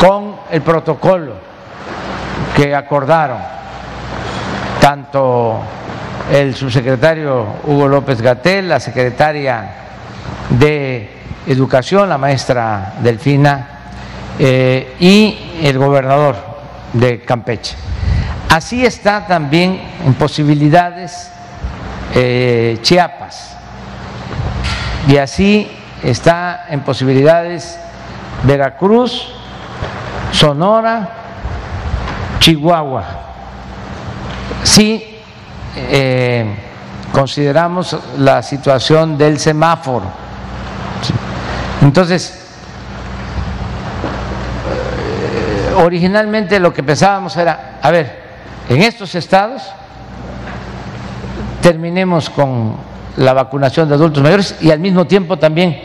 S1: con el protocolo que acordaron tanto el subsecretario Hugo López Gatel, la secretaria de Educación, la maestra Delfina, eh, y el gobernador de Campeche. Así está también en posibilidades eh, Chiapas y así está en posibilidades Veracruz, Sonora, Chihuahua. Sí eh, consideramos la situación del semáforo. Entonces, originalmente lo que pensábamos era, a ver, en estos estados terminemos con la vacunación de adultos mayores y al mismo tiempo también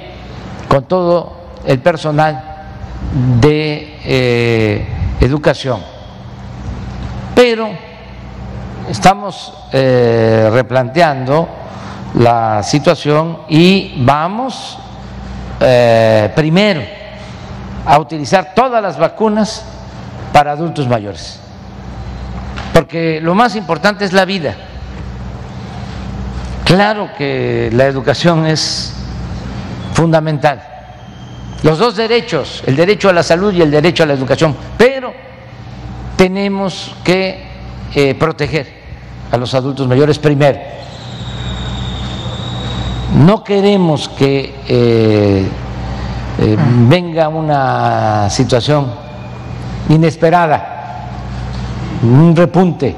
S1: con todo el personal de eh, educación. Pero estamos eh, replanteando la situación y vamos eh, primero a utilizar todas las vacunas para adultos mayores, porque lo más importante es la vida. Claro que la educación es fundamental, los dos derechos, el derecho a la salud y el derecho a la educación, pero tenemos que eh, proteger a los adultos mayores primero. No queremos que eh, eh, venga una situación inesperada, un repunte,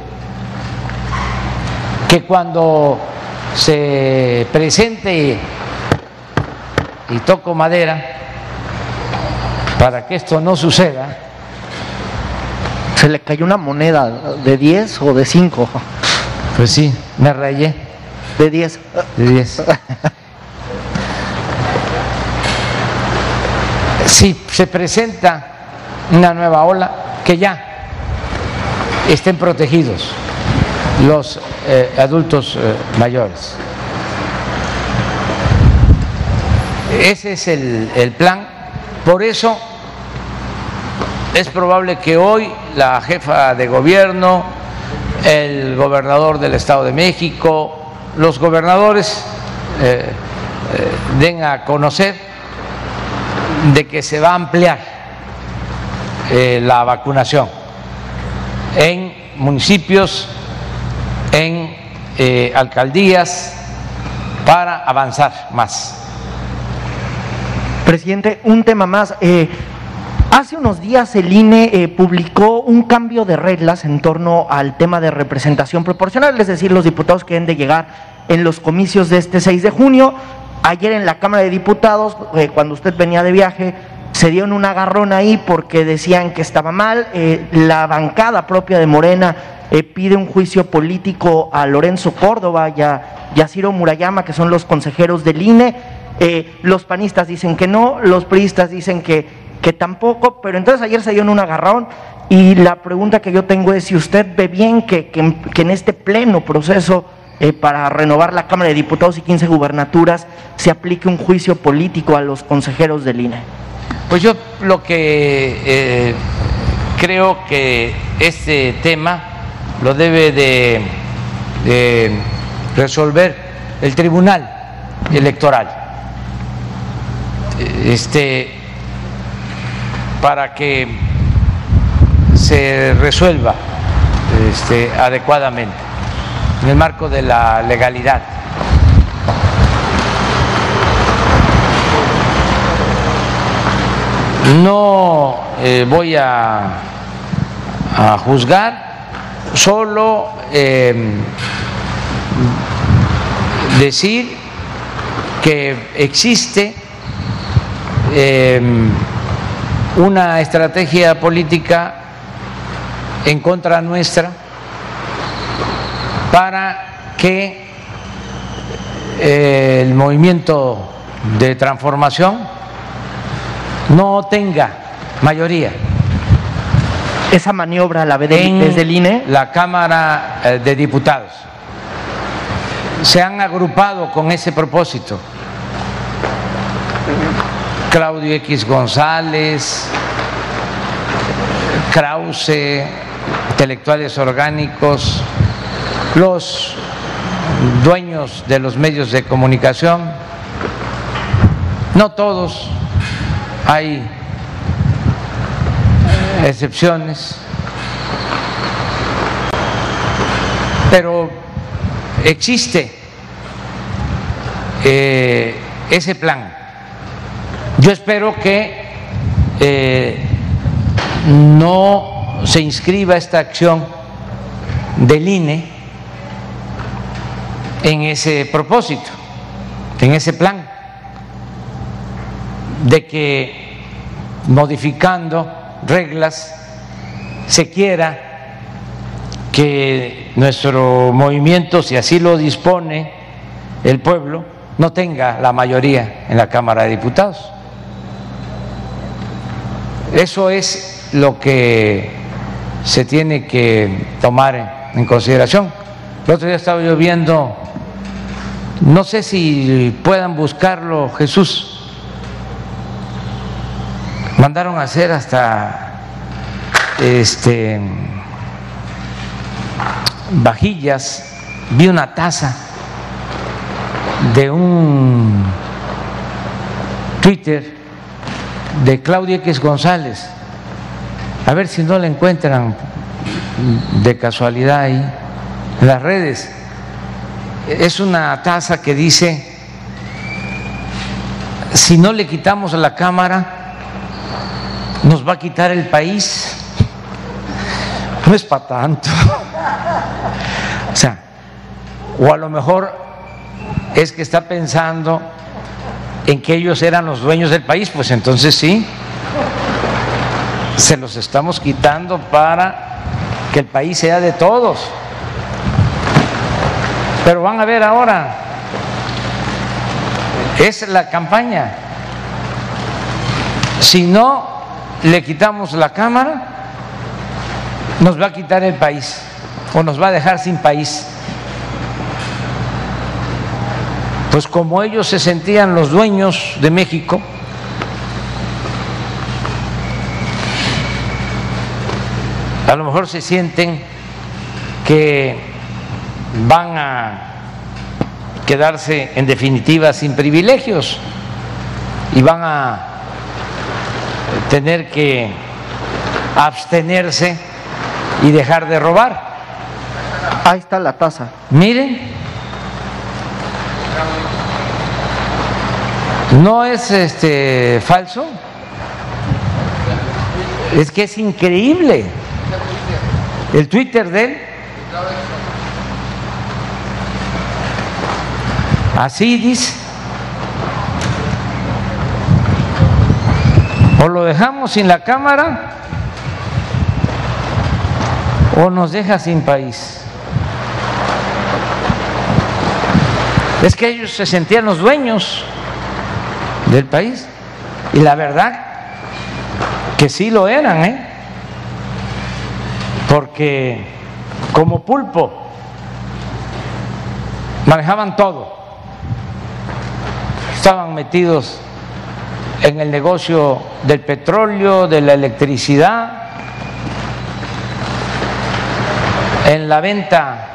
S1: que cuando se presente y toco madera, para que esto no suceda,
S7: se le cayó una moneda de 10 o de 5.
S1: Pues sí, me rayé.
S7: De 10.
S1: De 10. Si se presenta una nueva ola, que ya estén protegidos los eh, adultos eh, mayores. Ese es el, el plan. Por eso es probable que hoy la jefa de gobierno, el gobernador del Estado de México, los gobernadores eh, eh, den a conocer de que se va a ampliar eh, la vacunación en municipios, en alcaldías, para avanzar más.
S7: Presidente, un tema más. Hace unos días el INE eh, publicó un cambio de reglas en torno al tema de representación proporcional, es decir, los diputados que deben de llegar en los comicios de este 6 de junio. Ayer en la Cámara de Diputados, eh, cuando usted venía de viaje, se dieron un agarrón ahí porque decían que estaba mal. Eh, la bancada propia de Morena pide un juicio político a Lorenzo Córdoba y a, Ciro Murayama, que son los consejeros del INE. los panistas dicen que no, los priistas dicen que que tampoco, pero entonces ayer se dio en un agarrón y la pregunta que yo tengo es si usted ve bien que, que, que en este pleno proceso eh, para renovar la Cámara de Diputados y 15 gubernaturas se aplique un juicio político a los consejeros del INE.
S1: Pues yo lo que eh, creo que este tema lo debe de, de resolver el Tribunal Electoral. Este, para que se resuelva este, adecuadamente en el marco de la legalidad. No eh, voy a, juzgar, solo eh, decir que existe eh, una estrategia política en contra nuestra para que eh, el movimiento de transformación no tenga mayoría.
S7: Esa maniobra la ve desde el INE.
S1: La Cámara eh, de Diputados. Se han agrupado con ese propósito. Claudio X González, Krause, intelectuales orgánicos, los dueños de los medios de comunicación, no todos, hay excepciones, pero existe eh, ese plan. Yo espero que eh, no se inscriba esta acción del INE en ese propósito, en ese plan, de que modificando reglas se quiera que nuestro movimiento, si así lo dispone el pueblo, no tenga la mayoría en la Cámara de Diputados. Eso es lo que se tiene que tomar en consideración. El otro día estaba yo viendo no sé si puedan buscarlo, Jesús. Mandaron a hacer hasta este vajillas, vi una taza de un Twitter de Claudia X González. A ver si no la encuentran de casualidad ahí en las redes es una taza que dice, si no le quitamos la Cámara, nos va a quitar el país. No es para tanto. <laughs> O sea, o a lo mejor es que está pensando en que ellos eran los dueños del país, pues entonces sí, se los estamos quitando para que el país sea de todos. Pero van a ver ahora, es la campaña. Si no le quitamos la Cámara, nos va a quitar el país o nos va a dejar sin país. Pues como ellos se sentían los dueños de México, a lo mejor se sienten que van a quedarse en definitiva sin privilegios y van a tener que abstenerse y dejar de robar.
S7: Ahí está la tasa.
S1: Miren, no es este falso, es que es increíble. El Twitter de él Así dice. O lo dejamos sin la Cámara o nos deja sin país. Es que ellos se sentían los dueños del país. Y la verdad que sí lo eran, ¿eh? porque como pulpo manejaban todo, estaban metidos en el negocio del petróleo, de la electricidad, en la venta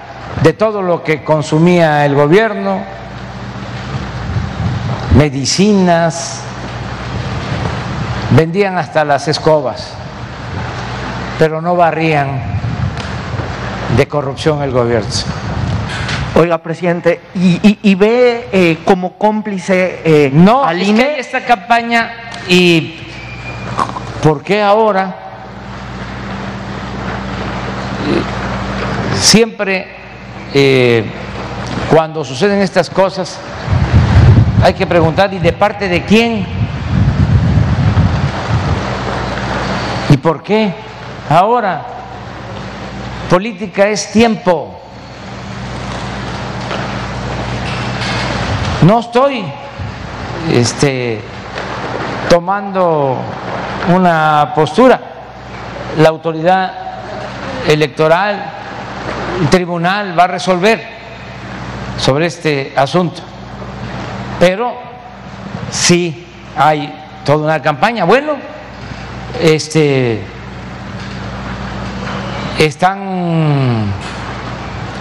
S1: de todo lo que consumía el gobierno, medicinas, vendían hasta las escobas, pero no barrían de corrupción el gobierno.
S7: Oiga, presidente, ¿y, ve eh, como cómplice eh,
S1: no, al INE? esta campaña y ¿por qué ahora? Siempre eh, cuando suceden estas cosas hay que preguntar, ¿y de parte de quién? ¿Y por qué? Ahora, política es tiempo. No estoy este, tomando una postura. La autoridad electoral, el tribunal va a resolver sobre este asunto. Pero sí hay toda una campaña. Bueno, este están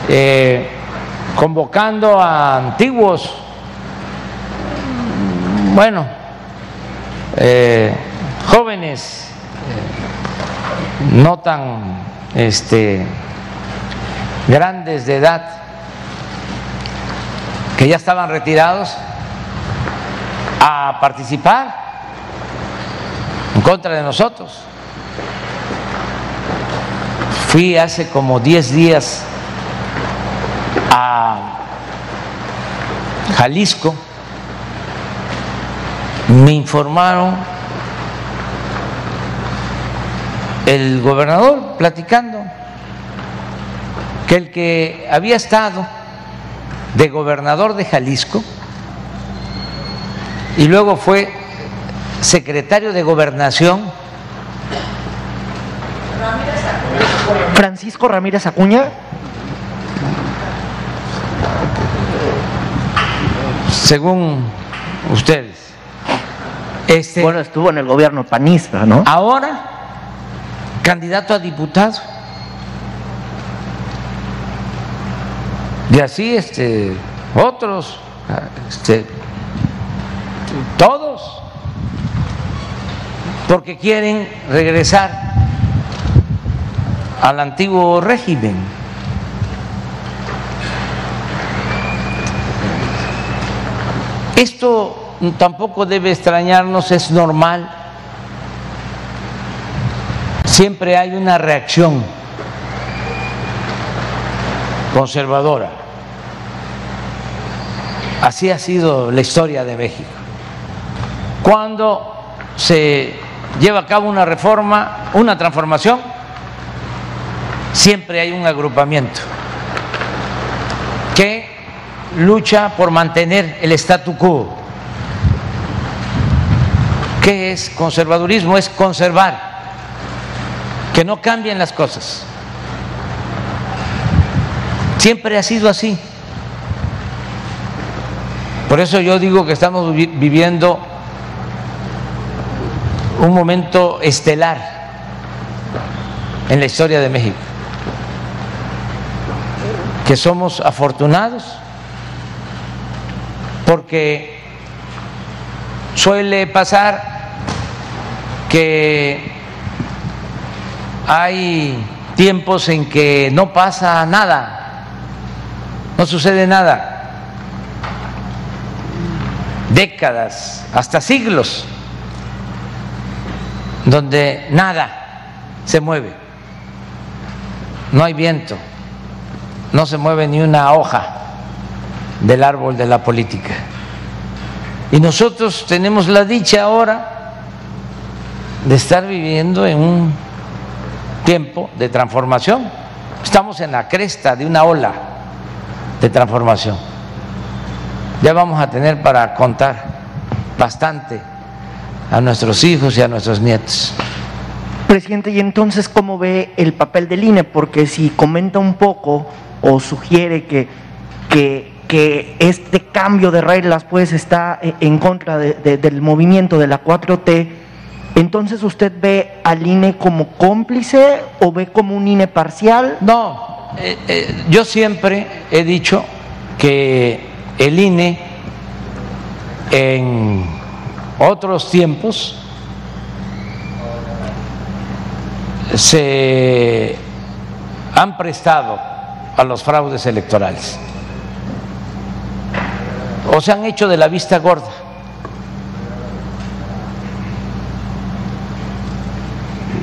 S1: eh, convocando a antiguos, bueno, eh, jóvenes eh, no tan este, grandes de edad que ya estaban retirados a participar en contra de nosotros. Fui hace como 10 días a Jalisco, me informaron el gobernador platicando que el que había estado de gobernador de Jalisco y luego fue secretario de gobernación.
S7: Francisco Ramírez Acuña.
S1: Según ustedes.
S7: Este, bueno, estuvo en el gobierno panista, ¿no?
S1: Ahora, candidato a diputado. Y así, este, otros, este, todos, porque quieren regresar al antiguo régimen. Esto tampoco debe extrañarnos, es normal. Siempre hay una reacción conservadora. Así ha sido la historia de México. Cuando se lleva a cabo una reforma, una transformación, siempre hay un agrupamiento que lucha por mantener el statu quo. ¿Qué es conservadurismo? Es conservar, que no cambien las cosas. Siempre ha sido así. Por eso yo digo que estamos viviendo un momento estelar en la historia de México, que somos afortunados porque suele pasar que hay tiempos en que no pasa nada, no sucede nada, décadas, hasta siglos donde nada se mueve, no hay viento, no se mueve ni una hoja del árbol de la política. Y nosotros tenemos la dicha ahora de estar viviendo en un tiempo de transformación. Estamos en la cresta de una ola de transformación. Ya vamos a tener para contar bastante a nuestros hijos y a nuestros nietos.
S7: Presidente, y entonces, ¿cómo ve el papel del INE? Porque si comenta un poco o sugiere que, que, que este cambio de reglas pues está en contra de- de- del movimiento de la 4T, entonces usted ve al INE como cómplice o ve como un INE parcial?
S1: No, eh, eh, yo siempre he dicho que el INE en otros tiempos se han prestado a los fraudes electorales o se han hecho de la vista gorda.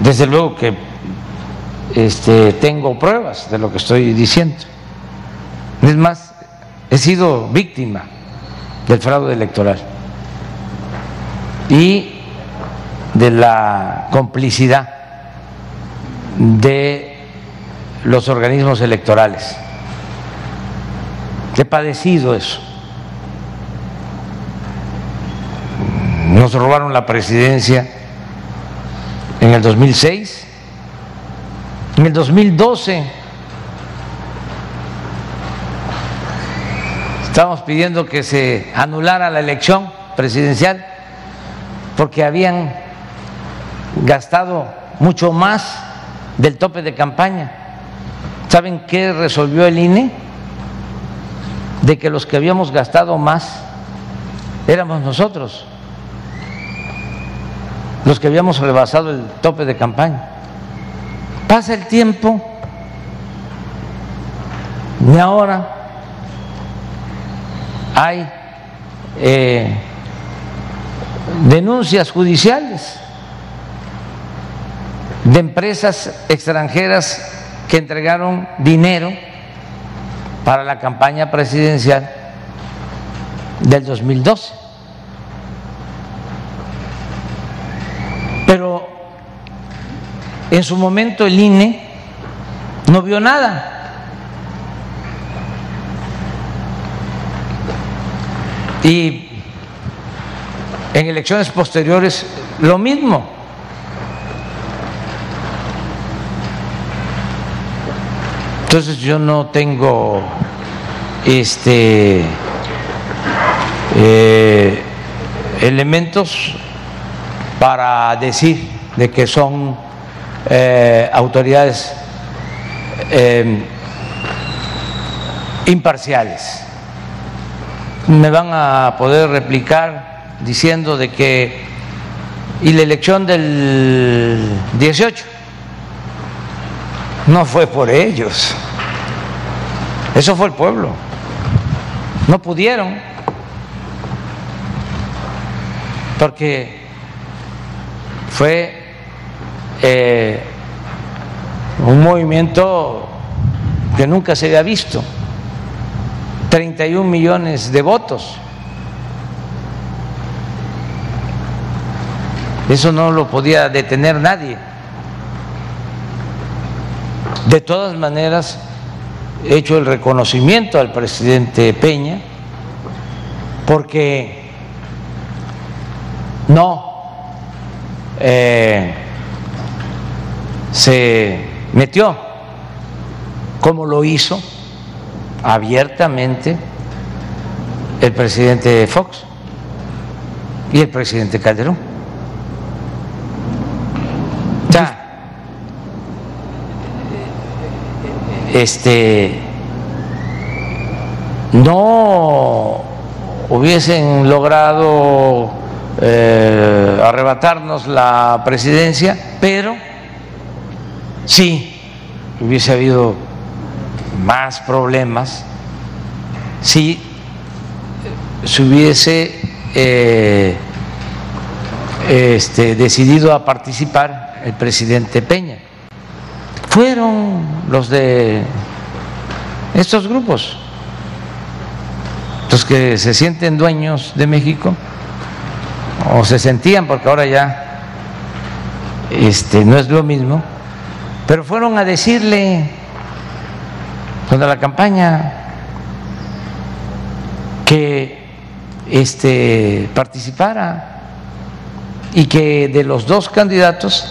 S1: Desde luego que este, tengo pruebas de lo que estoy diciendo. Es más, he sido víctima del fraude electoral y de la complicidad de los organismos electorales. He padecido eso. Nos robaron la presidencia en el 2006, en el 2012 estábamos pidiendo que se anulara la elección presidencial porque habían gastado mucho más del tope de campaña. ¿Saben qué resolvió el INE? De que los que habíamos gastado más éramos nosotros los que habíamos rebasado el tope de campaña. Pasa el tiempo y ahora hay eh, denuncias judiciales de empresas extranjeras que entregaron dinero para la campaña presidencial del 2012. Pero en su momento el INE no vio nada. Y en elecciones posteriores lo mismo. Entonces yo no tengo este eh, elementos para decir de que son eh, autoridades eh, imparciales. Me van a poder replicar diciendo de que y la elección del 18 no fue por ellos, eso fue el pueblo, no pudieron, porque fue eh, un movimiento que nunca se había visto, 31 millones de votos. Eso no lo podía detener nadie. De todas maneras, he hecho el reconocimiento al presidente Peña porque no eh, se metió como lo hizo abiertamente el presidente Fox y el presidente Calderón. O sea, este, no hubiesen logrado eh, arrebatarnos la presidencia, pero sí hubiese habido más problemas si se hubiese eh, este, decidido a participar el presidente Peña. Fueron los de estos grupos, los que se sienten dueños de México, o se sentían, porque ahora ya este, no es lo mismo, pero fueron a decirle cuando la campaña que este, participara y que de los dos candidatos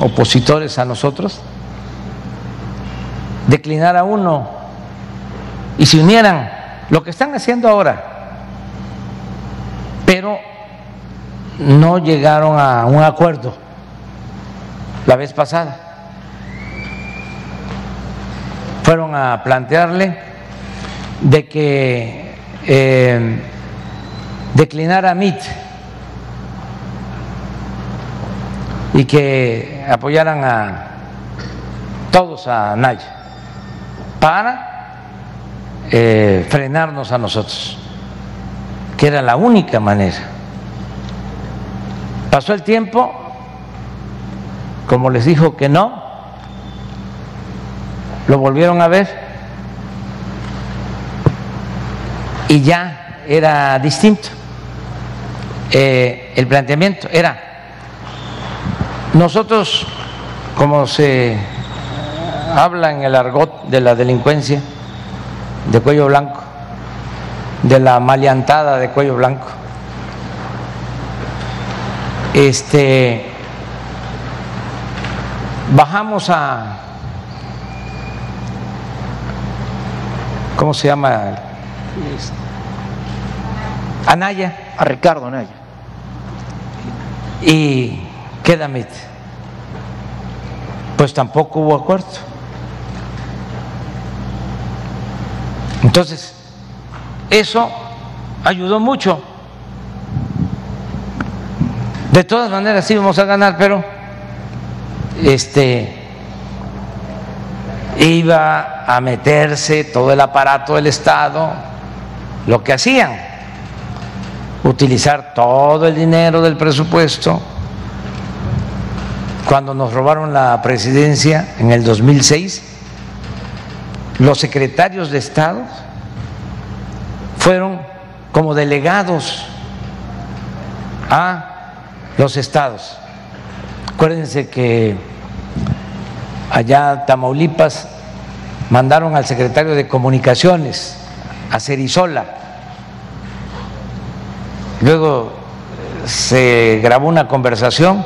S1: opositores a nosotros, declinar a uno y se unieran lo que están haciendo ahora, pero no llegaron a un acuerdo la vez pasada. Fueron a plantearle de que eh, declinara MIT y que apoyaran a todos a Naya para eh, frenarnos a nosotros, que era la única manera. Pasó el tiempo, como les dijo que no, lo volvieron a ver y ya era distinto. Eh, el planteamiento era, nosotros, como se habla en el argot de la delincuencia de cuello blanco, de la maleantada de cuello blanco, este, bajamos a, ¿cómo se llama? Anaya.
S7: A Ricardo Anaya.
S1: Y quédame. Pues tampoco hubo acuerdo. Entonces, eso ayudó mucho. De todas maneras íbamos a ganar, pero este iba a meterse todo el aparato del Estado, lo que hacían, utilizar todo el dinero del presupuesto. Cuando nos robaron la presidencia en el 2006, los secretarios de Estado fueron como delegados a los estados. Acuérdense que allá Tamaulipas mandaron al secretario de Comunicaciones, a Cerizola. Luego se grabó una conversación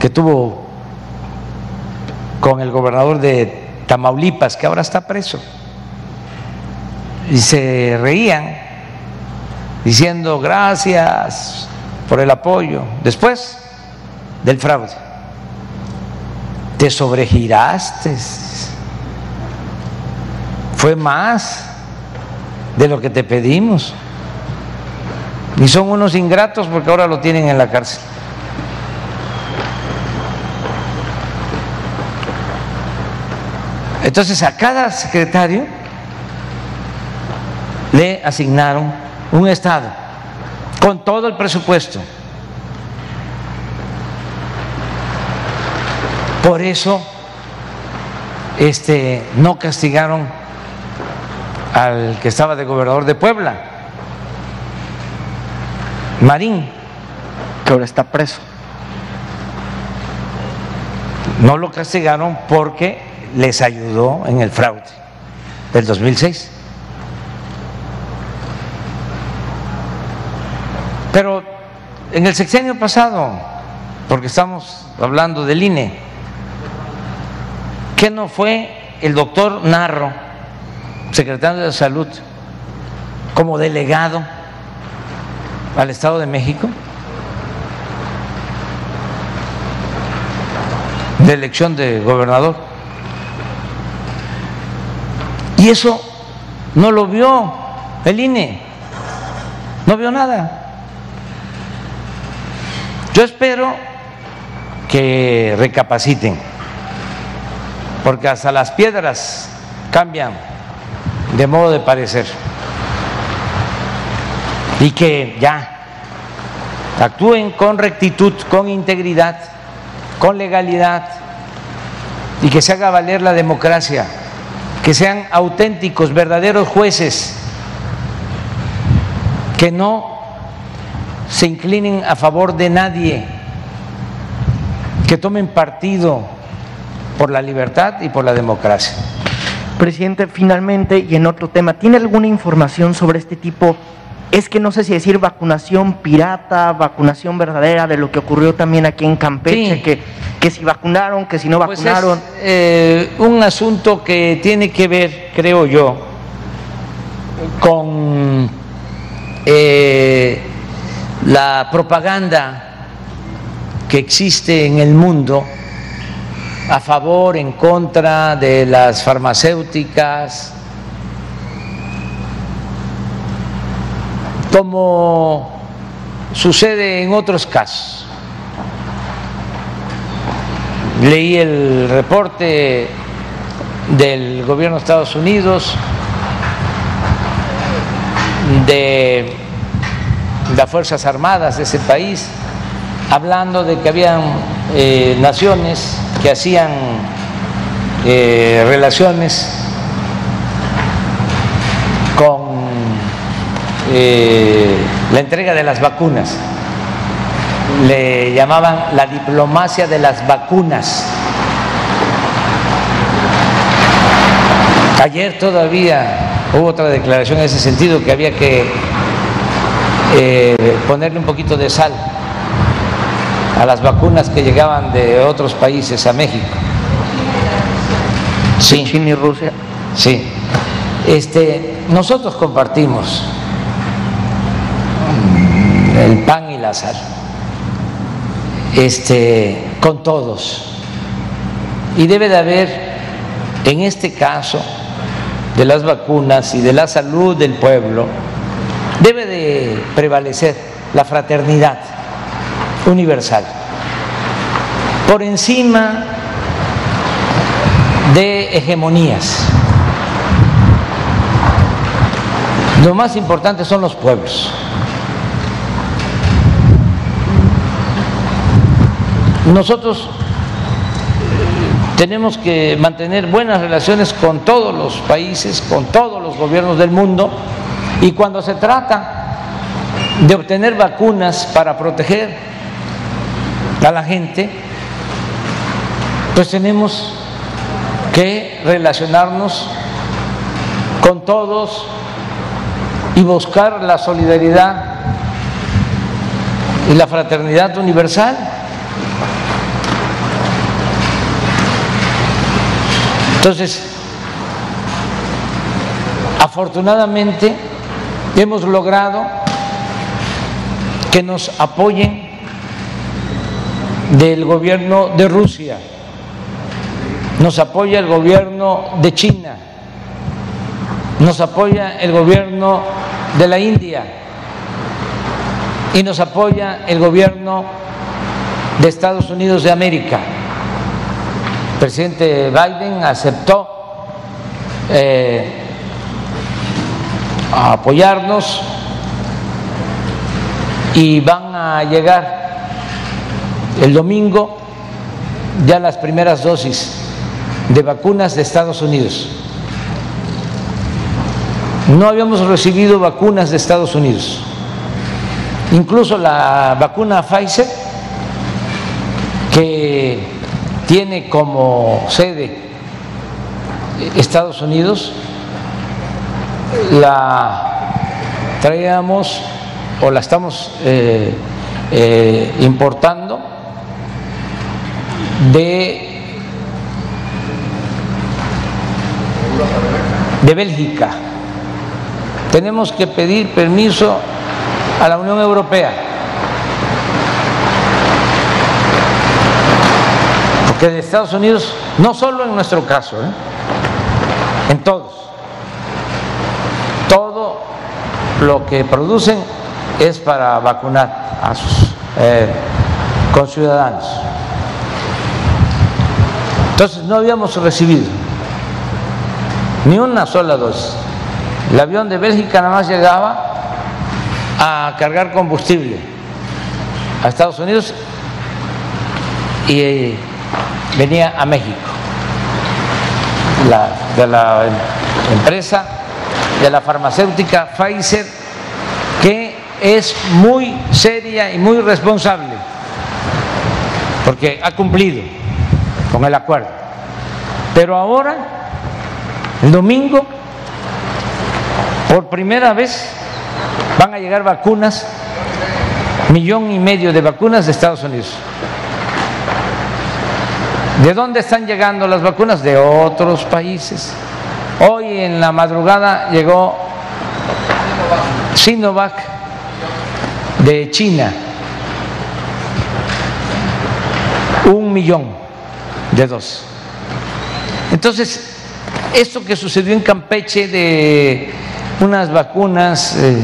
S1: que tuvo con el gobernador de Tamaulipas, que ahora está preso. Y se reían diciendo gracias por el apoyo. Después del fraude, te sobregiraste. Fue más de lo que te pedimos. Y son unos ingratos porque ahora lo tienen en la cárcel. Entonces a cada secretario le asignaron un estado con todo el presupuesto. Por eso este no castigaron al que estaba de gobernador de Puebla, Marín,
S7: que ahora está preso.
S1: No lo castigaron porque les ayudó en el fraude del 2006. Pero en el sexenio pasado, porque estamos hablando del INE, ¿qué no fue el doctor Narro, secretario de Salud, como delegado al Estado de México? de elección de gobernador. Y eso no lo vio el INE, no vio nada. Yo espero que recapaciten, porque hasta las piedras cambian de modo de parecer y que ya actúen con rectitud, con integridad, con legalidad y que se haga valer la democracia que sean auténticos, verdaderos jueces, que no se inclinen a favor de nadie, que tomen partido por la libertad y por la democracia.
S7: Presidente, finalmente, y en otro tema, ¿tiene alguna información sobre este tipo es que no sé si decir vacunación pirata, vacunación verdadera, de lo que ocurrió también aquí en Campeche,
S1: Sí.
S7: que, que si vacunaron, que si no
S1: Pues es
S7: vacunaron.
S1: eh, un asunto que tiene que ver, creo yo, con eh, la propaganda que existe en el mundo a favor, en contra de las farmacéuticas, como sucede en otros casos. Leí el reporte del gobierno de Estados Unidos, de las Fuerzas Armadas de ese país, hablando de que habían eh, naciones que hacían eh, relaciones con eh, la entrega de las vacunas. Le llamaban la diplomacia de las vacunas. Ayer todavía hubo otra declaración en ese sentido que había que eh, ponerle un poquito de sal a las vacunas que llegaban de otros países a México. Sí.
S7: China y Rusia.
S1: Sí. Este, nosotros compartimos el pan y la. Este, con todos. Y debe de haber, en este caso, de las vacunas y de la salud del pueblo, debe de prevalecer la fraternidad universal por encima de hegemonías. Lo más importante son los pueblos. Nosotros tenemos que mantener buenas relaciones con todos los países, con todos los gobiernos del mundo y cuando se trata de obtener vacunas para proteger a la gente, pues tenemos que relacionarnos con todos y buscar la solidaridad y la fraternidad universal. Entonces, afortunadamente hemos logrado que nos apoyen del gobierno de Rusia, nos apoya el gobierno de China, nos apoya el gobierno de la India y nos apoya el gobierno de Estados Unidos de América. Presidente Biden aceptó eh, apoyarnos y van a llegar el domingo ya las primeras dosis de vacunas de Estados Unidos. No habíamos recibido vacunas de Estados Unidos. Incluso la vacuna Pfizer, que tiene como sede Estados Unidos, la traíamos o la estamos eh, eh, importando de, de Bélgica. Tenemos que pedir permiso a la Unión Europea. Porque de Estados Unidos, no solo en nuestro caso, ¿eh? en todos, todo lo que producen es para vacunar a sus eh, conciudadanos. Entonces no habíamos recibido ni una sola dosis. El avión de Bélgica nada más llegaba a cargar combustible a Estados Unidos y eh, venía a México. De la empresa, de la farmacéutica Pfizer, que es muy seria y muy responsable, porque ha cumplido con el acuerdo. Pero ahora, el domingo, por primera vez, van a llegar vacunas, millón y medio de vacunas de Estados Unidos. ¿De dónde están llegando las vacunas? De otros países. Hoy en la madrugada llegó Sinovac de China, un millón de dos. Entonces, esto que sucedió en Campeche de unas vacunas eh,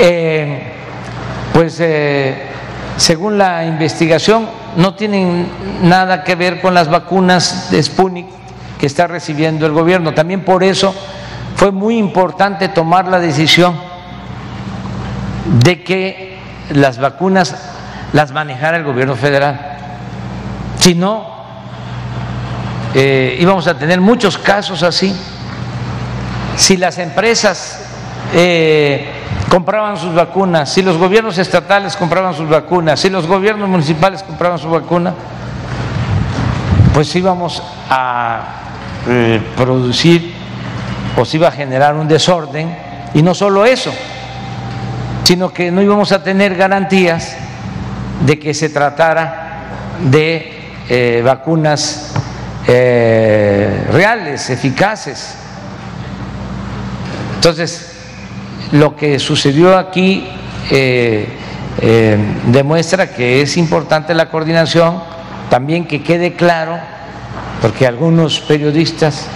S1: eh, pues eh, según la investigación no tienen nada que ver con las vacunas de Sputnik que está recibiendo el gobierno. También por eso fue muy importante tomar la decisión de que las vacunas las manejara el gobierno federal. Si no, eh, íbamos a tener muchos casos así. Si las empresas eh, compraban sus vacunas, si los gobiernos estatales compraban sus vacunas, si los gobiernos municipales compraban su vacuna, pues íbamos a eh, producir o se iba a generar un desorden y no solo eso, sino que no íbamos a tener garantías de que se tratara de eh, vacunas eh, reales, eficaces. Entonces, lo que sucedió aquí eh, demuestra que es importante la coordinación, también que quede claro, porque algunos periodistas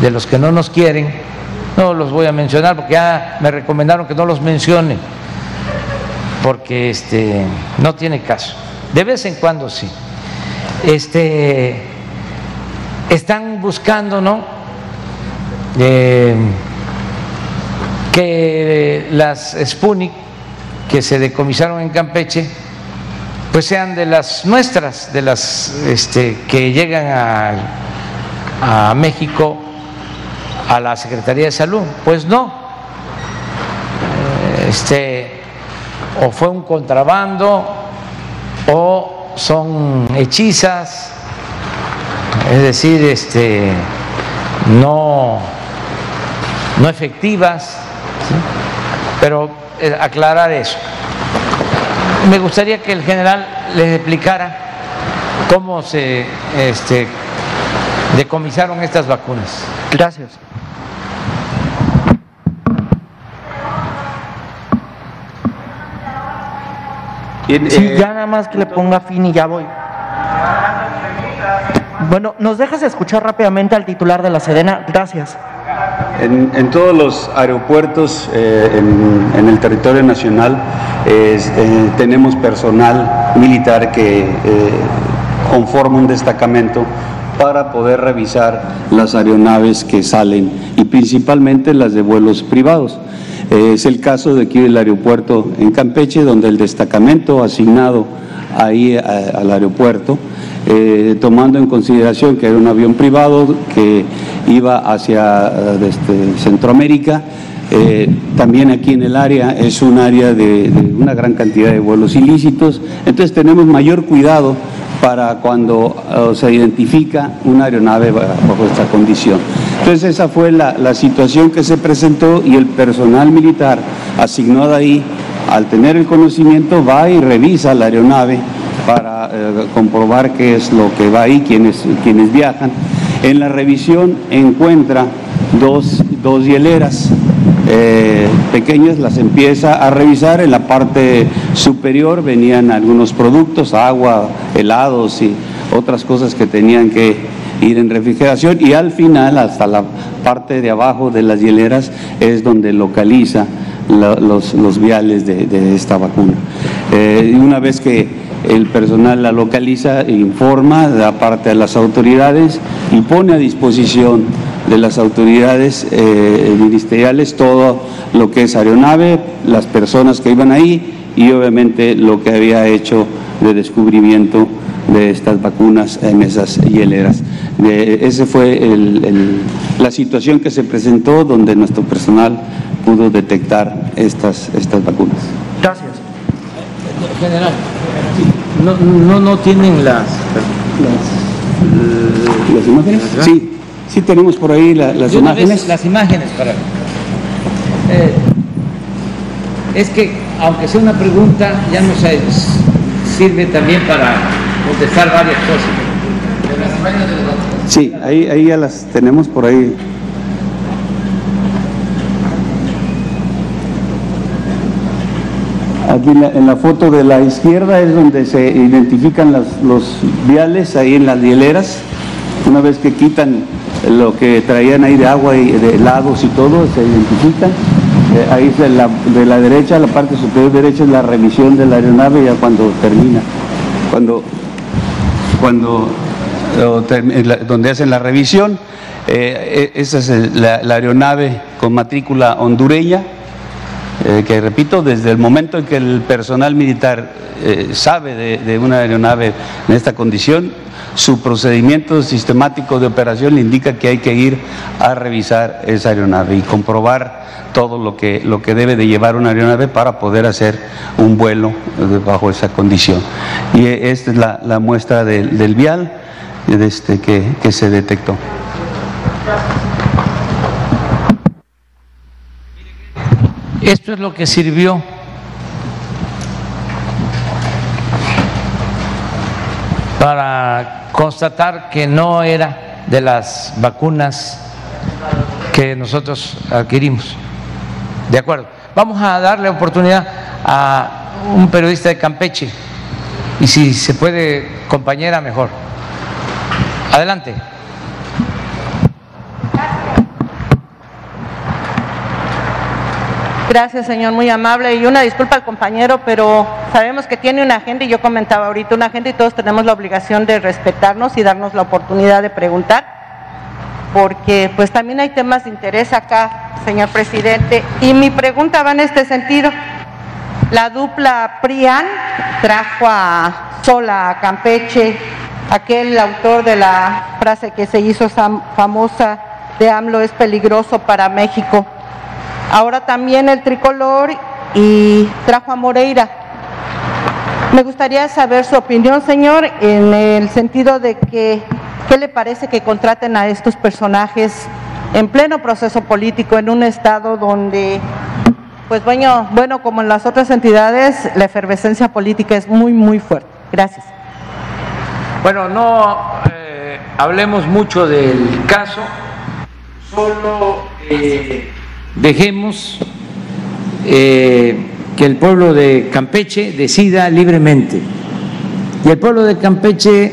S1: de los que no nos quieren, no los voy a mencionar porque ya me recomendaron que no los mencione porque este, no tiene caso. De vez en cuando sí. Este, están buscando, ¿no? Eh, que las Sputnik que se decomisaron en Campeche, pues sean de las nuestras, de las este, que llegan a, a México a la Secretaría de Salud. Pues no. Este, o fue un contrabando o son hechizas, es decir, este, no, no efectivas, pero eh, aclarar eso. Me gustaría que el general les explicara cómo se este, decomisaron estas vacunas. Gracias.
S7: Sí, eh, ya nada más que le ponga fin y ya voy. Bueno, ¿nos dejas escuchar rápidamente al titular de la Sedena? Gracias.
S4: En, todos los aeropuertos eh, en, el territorio nacional eh, tenemos personal militar que conforma un destacamento para poder revisar las aeronaves que salen y principalmente las de vuelos privados. Es el caso de aquí del aeropuerto en Campeche, donde el destacamento asignado ahí al aeropuerto, eh, tomando en consideración que era un avión privado que iba hacia este, Centroamérica, eh, también aquí en el área es un área de, una gran cantidad de vuelos ilícitos, entonces tenemos mayor cuidado para cuando eh, se identifica una aeronave bajo esta condición. Entonces esa fue la, situación que se presentó y el personal militar asignado ahí, al tener el conocimiento, va y revisa la aeronave para eh, comprobar qué es lo que va ahí, quienes, quienes viajan. En la revisión encuentra dos, dos hieleras eh, pequeñas, las empieza a revisar. En la parte superior venían algunos productos, agua, helados y otras cosas que tenían que ir en refrigeración y al final, hasta la parte de abajo de las hieleras, es donde localiza los, viales de, esta vacuna. Eh, una vez que el personal la localiza, informa, da parte a las autoridades y pone a disposición de las autoridades eh, ministeriales todo lo que es aeronave, las personas que iban ahí y obviamente lo que había hecho de descubrimiento de estas vacunas en esas hieleras. De, ese fue la situación que se presentó donde nuestro personal pudo detectar estas, estas vacunas.
S7: Gracias.
S1: General, no, no, tienen las,
S4: las, imágenes. Sí, sí tenemos por ahí las imágenes.
S1: las imágenes para... Eh, es que aunque sea una pregunta, ya nos sirve también para contestar varias cosas.
S4: Sí, ahí, ahí ya las tenemos por ahí. Aquí en la, en la foto de la izquierda es donde se identifican los viales, ahí en las hieleras. Una vez que quitan lo que traían ahí de agua y de helados y todo, se identifican. Eh, ahí de la, de la derecha, la parte superior derecha es la revisión de la aeronave ya cuando termina. Cuando, cuando donde hacen la revisión. Eh, e- esa es la, la aeronave con matrícula hondureña, eh, que repito, desde el momento en que el personal militar eh, sabe de, una aeronave en esta condición, su procedimiento sistemático de operación le indica que hay que ir a revisar esa aeronave y comprobar todo lo que, lo que debe de llevar una aeronave para poder hacer un vuelo eh, bajo esa condición. Y esta es la, muestra del, del vial este, que, que se detectó.
S1: Esto es lo que sirvió para constatar que no era de las vacunas que nosotros adquirimos. De acuerdo. Vamos a darle oportunidad a un periodista de Campeche y si se puede, compañera, mejor. Adelante.
S8: Gracias, señor, muy amable. Y una disculpa al compañero, pero sabemos que tiene una agenda y yo comentaba ahorita una agenda y todos tenemos la obligación de respetarnos y darnos la oportunidad de preguntar, porque pues también hay temas de interés acá, señor presidente. Y mi pregunta va en este sentido. La dupla PRIAN trajo a Sola, a Campeche, aquel autor de la frase que se hizo famosa de AMLO es peligroso para México. Ahora también el tricolor y trajo a Moreira. Me gustaría saber su opinión, señor, en el sentido de que, ¿qué le parece que contraten a estos personajes en pleno proceso político en un estado donde, pues bueno, bueno, como en las otras entidades, la efervescencia política es muy, muy fuerte? Gracias.
S1: Bueno, no eh, hablemos mucho del caso, solo eh, dejemos eh, que el pueblo de Campeche decida libremente. Y el pueblo de Campeche,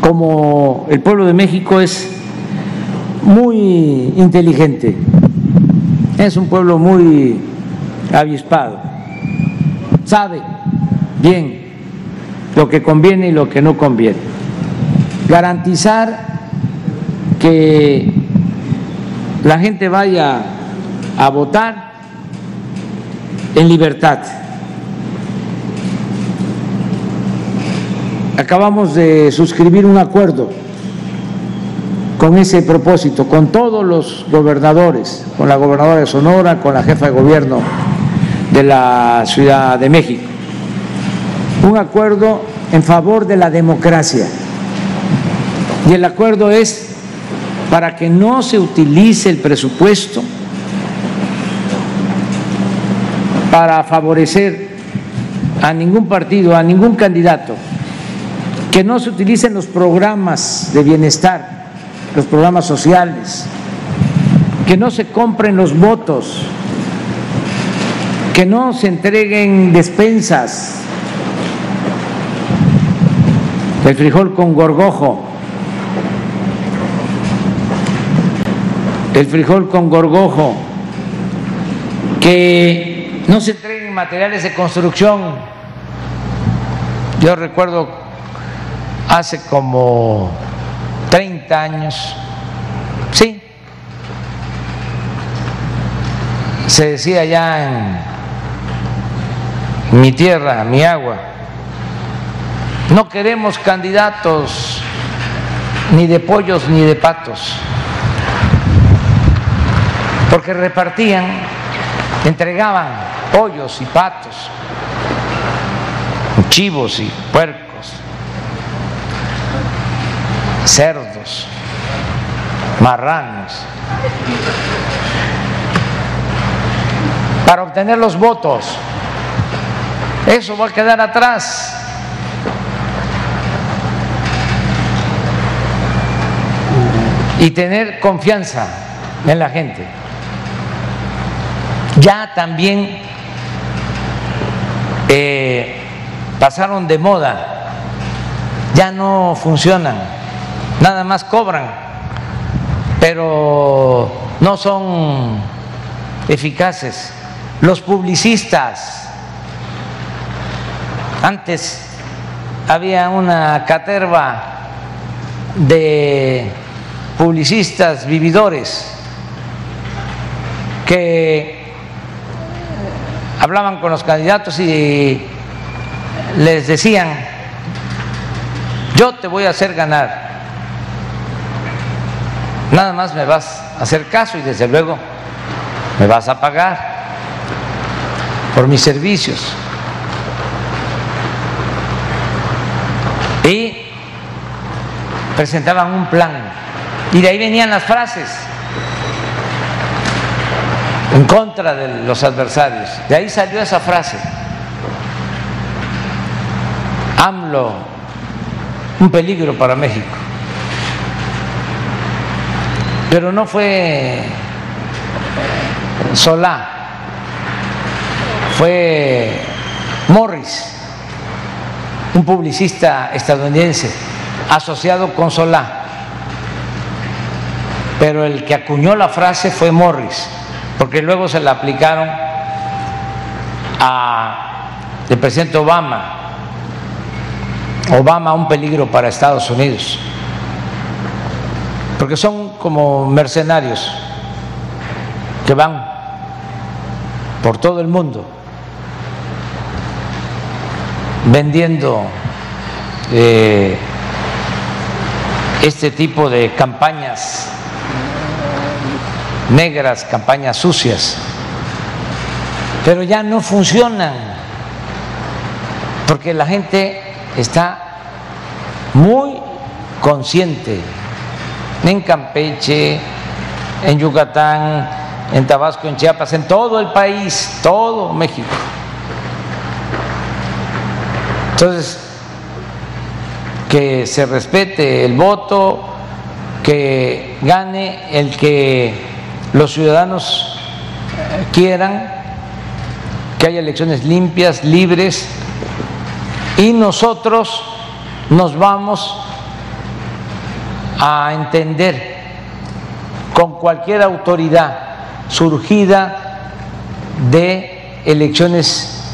S1: como el pueblo de México, es muy inteligente, es un pueblo muy avispado, sabe bien lo que conviene y lo que no conviene. Garantizar que la gente vaya a votar en libertad. Acabamos de suscribir un acuerdo con ese propósito, con todos los gobernadores, con la gobernadora de Sonora, con la jefa de gobierno de la Ciudad de México un acuerdo en favor de la democracia. Y el acuerdo es para que no se utilice el presupuesto para favorecer a ningún partido, a ningún candidato, que no se utilicen los programas de bienestar, los programas sociales, que no se compren los votos, que no se entreguen despensas el frijol con gorgojo, el frijol con gorgojo, que no se entreguen materiales de construcción. Yo recuerdo hace como 30 años, sí, se decía ya en mi tierra, mi agua, no queremos candidatos ni de pollos ni de patos, porque repartían, entregaban pollos y patos, chivos y puercos, cerdos, marranos. para obtener los votos. Eso va a quedar atrás. Y tener confianza en la gente. Ya también eh, pasaron de moda, ya no funcionan, nada más cobran, pero no son eficaces. Los publicistas, antes había una caterva de publicistas vividores que hablaban con los candidatos y les decían, yo te voy a hacer ganar, nada más me vas a hacer caso y desde luego me vas a pagar por mis servicios. Y presentaban un plan. Y de ahí venían las frases en contra de los adversarios. De ahí salió esa frase. AMLO, un peligro para México. Pero no fue Solá, fue Morris, un publicista estadounidense asociado con Solá. Pero el que acuñó la frase fue Morris, porque luego se la aplicaron al presidente Obama. Obama un peligro para Estados Unidos, porque son como mercenarios que van por todo el mundo vendiendo eh, este tipo de campañas negras, campañas sucias, pero ya no funcionan, porque la gente está muy consciente en Campeche, en Yucatán, en Tabasco, en Chiapas, en todo el país, todo México. Entonces, que se respete el voto, que gane el que los ciudadanos quieran, que haya elecciones limpias, libres, y nosotros nos vamos a entender con cualquier autoridad surgida de elecciones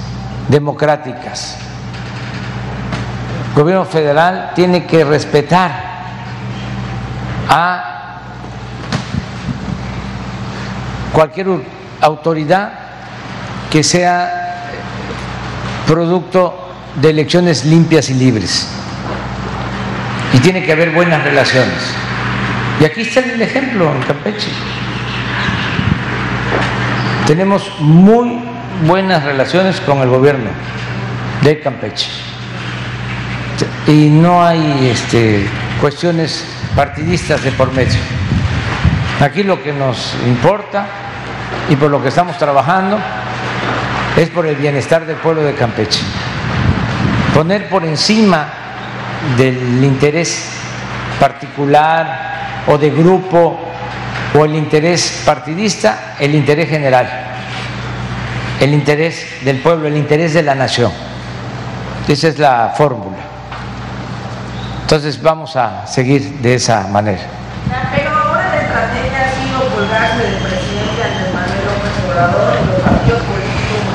S1: democráticas. El gobierno federal tiene que respetar a cualquier autoridad que sea producto de elecciones limpias y libres. Y tiene que haber buenas relaciones. Y aquí está el ejemplo en Campeche. Tenemos muy buenas relaciones con el gobierno de Campeche. Y no hay este, cuestiones partidistas de por medio. Aquí lo que nos importa y por lo que estamos trabajando es por el bienestar del pueblo de Campeche. Poner por encima del interés particular o de grupo o el interés partidista, el interés general, el interés del pueblo, el interés de la nación. Esa es la fórmula. Entonces vamos a seguir de esa manera.
S9: Pero ahora la estrategia ha sido colgarse del presidente Andrés Manuel López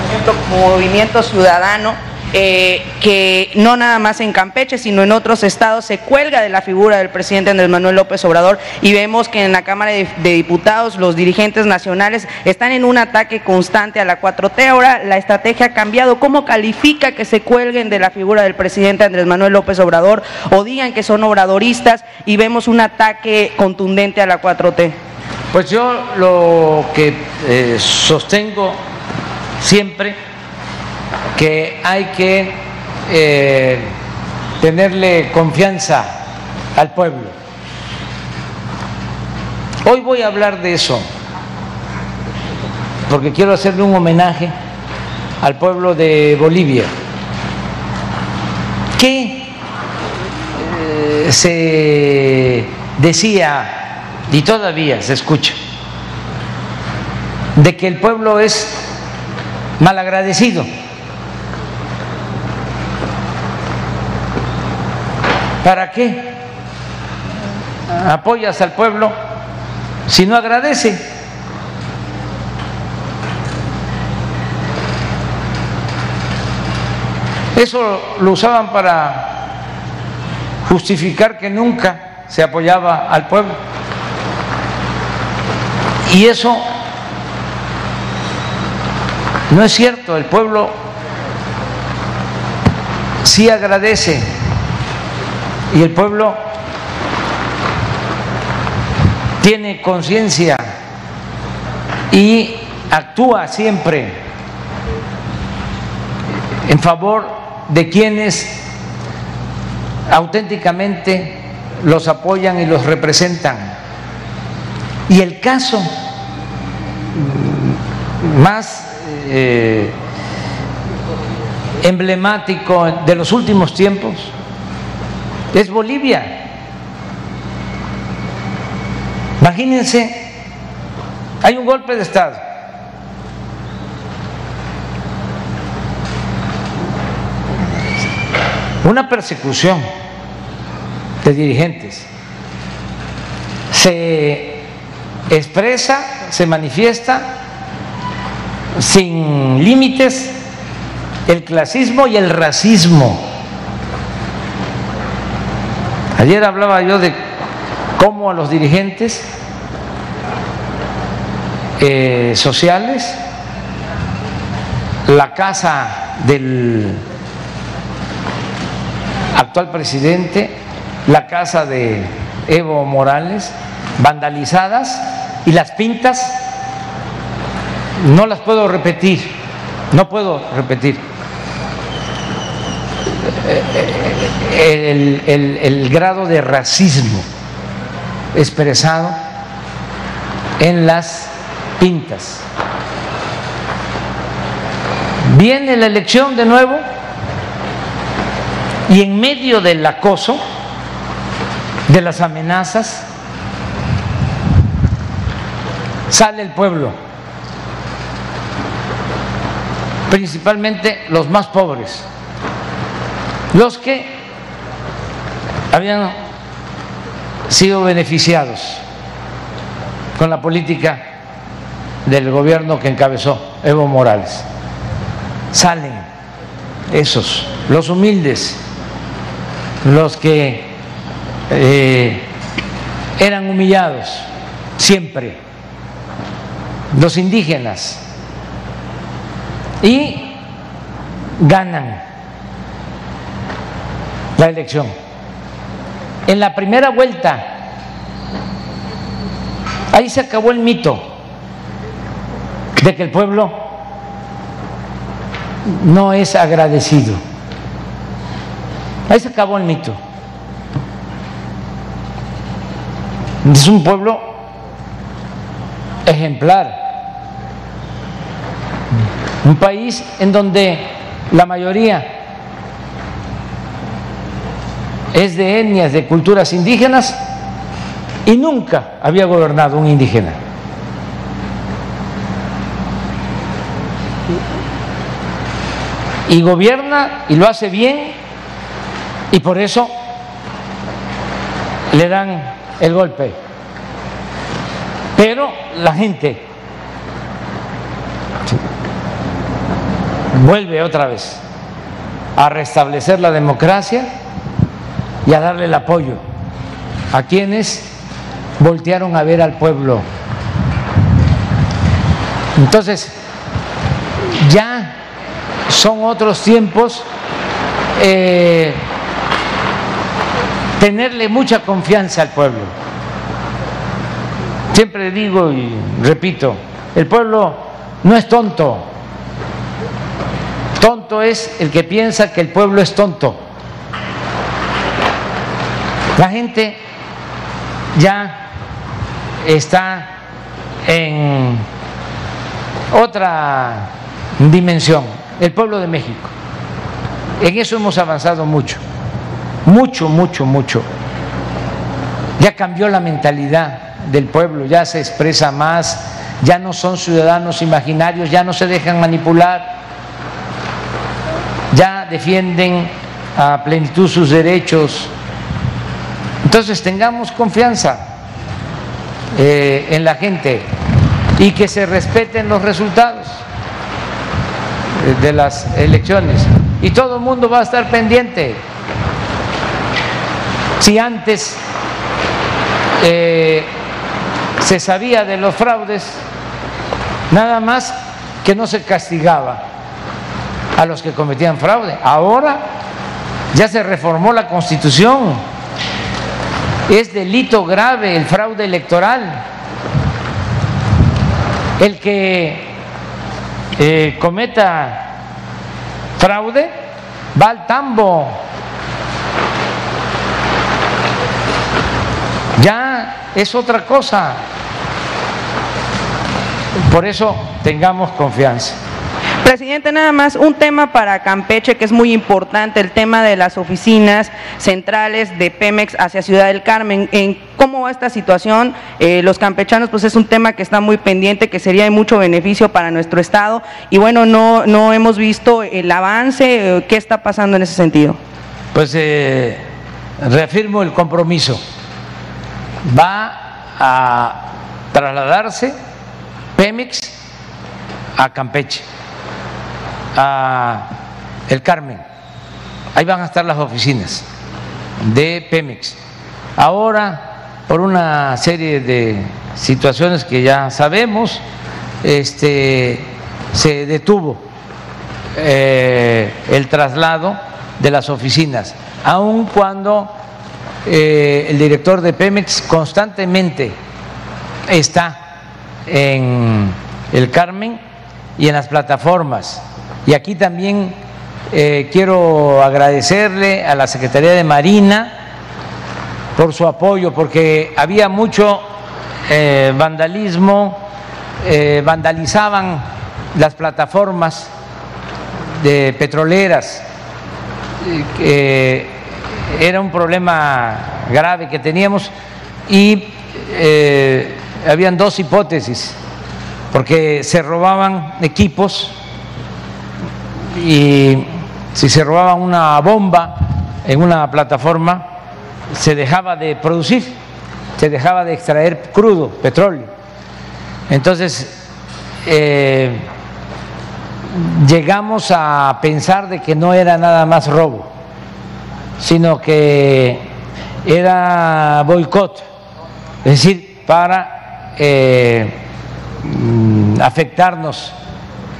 S9: Movimiento, movimiento ciudadano eh, que no nada más en Campeche, sino en otros estados se cuelga de la figura del presidente Andrés Manuel López Obrador y vemos que en la Cámara de, de, Diputados los dirigentes nacionales están en un ataque constante a la 4T. Ahora la estrategia ha cambiado. ¿Cómo califica que se cuelguen de la figura del presidente Andrés Manuel López Obrador o digan que son obradoristas y vemos un ataque contundente a la 4T?
S1: Pues yo lo que eh, sostengo siempre que hay que eh, tenerle confianza al pueblo. Hoy voy a hablar de eso. porque quiero hacerle un homenaje al pueblo de Bolivia, que eh, se decía, y todavía se escucha, de que el pueblo es malagradecido. ¿Para qué apoyas al pueblo si no agradece? Eso lo usaban para justificar que nunca se apoyaba al pueblo. Y eso no es cierto, el pueblo sí agradece y el pueblo tiene conciencia y actúa siempre en favor de quienes auténticamente los apoyan y los representan. Y el caso más eh, emblemático de los últimos tiempos es Bolivia. Imagínense, hay un golpe de Estado. Una persecución de dirigentes. Se expresa, se manifiesta sin límites el clasismo y el racismo. Ayer hablaba yo de cómo a los dirigentes eh, sociales, la casa del actual presidente, la casa de Evo Morales, vandalizadas y las pintas, no las puedo repetir, no puedo repetir el, grado de racismo expresado en las pintas. Viene la elección de nuevo y en medio del acoso, de las amenazas, sale el pueblo, principalmente los más pobres. Los que habían sido beneficiados con la política del gobierno que encabezó Evo Morales. Salen esos, los humildes, los que eh, eran humillados siempre, los indígenas, y ganan la elección. En la primera vuelta, ahí se acabó el mito de que el pueblo no es agradecido. Ahí se acabó el mito. Es un pueblo ejemplar. Un país en donde la mayoría es de etnias, de culturas indígenas y nunca había gobernado un indígena. Y gobierna y lo hace bien y por eso le dan el golpe. Pero la gente vuelve otra vez a restablecer la democracia y a darle el apoyo a quienes voltearon a ver al pueblo. Entonces, ya son otros tiempos, eh, tenerle mucha confianza al pueblo. Siempre digo y repito, el pueblo no es tonto, tonto es el que piensa que el pueblo es tonto. La gente ya está en Otra dimensión, el pueblo de México. En eso hemos avanzado mucho, mucho, mucho, mucho. Ya cambió la mentalidad del pueblo, ya se expresa más, ya no son ciudadanos imaginarios, ya no se dejan manipular, ya defienden a plenitud sus derechos. Entonces tengamos confianza eh, en la gente y que se respeten los resultados de las elecciones. Y todo el mundo va a estar pendiente. Si antes eh, se sabía de los fraudes, nada más que no se castigaba a los que cometían fraude. Ahora ya se reformó la constitución. Es delito grave el fraude electoral. El que eh, cometa fraude va al tambo. Ya es otra cosa. Por eso tengamos confianza.
S9: Presidente, nada más un tema para Campeche que es muy importante, el tema de las oficinas centrales de Pemex hacia Ciudad del Carmen. ¿En cómo va esta situación? Eh, los campechanos, pues es un tema que está muy pendiente, que sería de mucho beneficio para nuestro estado. Y bueno, no, no hemos visto el avance. Eh, ¿Qué está pasando en ese sentido?
S1: Pues eh, reafirmo el compromiso. Va a trasladarse Pemex a Campeche a El Carmen. Ahí van a estar las oficinas de Pemex. Ahora, por una serie de situaciones que ya sabemos, este, se detuvo eh, el traslado de las oficinas, aun cuando eh, el director de Pemex constantemente está en el Carmen y en las plataformas. Y aquí también eh, quiero agradecerle a la Secretaría de Marina por su apoyo, porque había mucho eh, vandalismo, eh, vandalizaban las plataformas de petroleras, era un problema grave que teníamos y habían dos hipótesis, porque se robaban equipos y si se robaba una bomba en una plataforma, se dejaba de producir, se dejaba de extraer crudo, petróleo. Entonces, eh, llegamos a pensar de que no era nada más robo, sino que era boicot, es decir, para eh, mm, afectarnos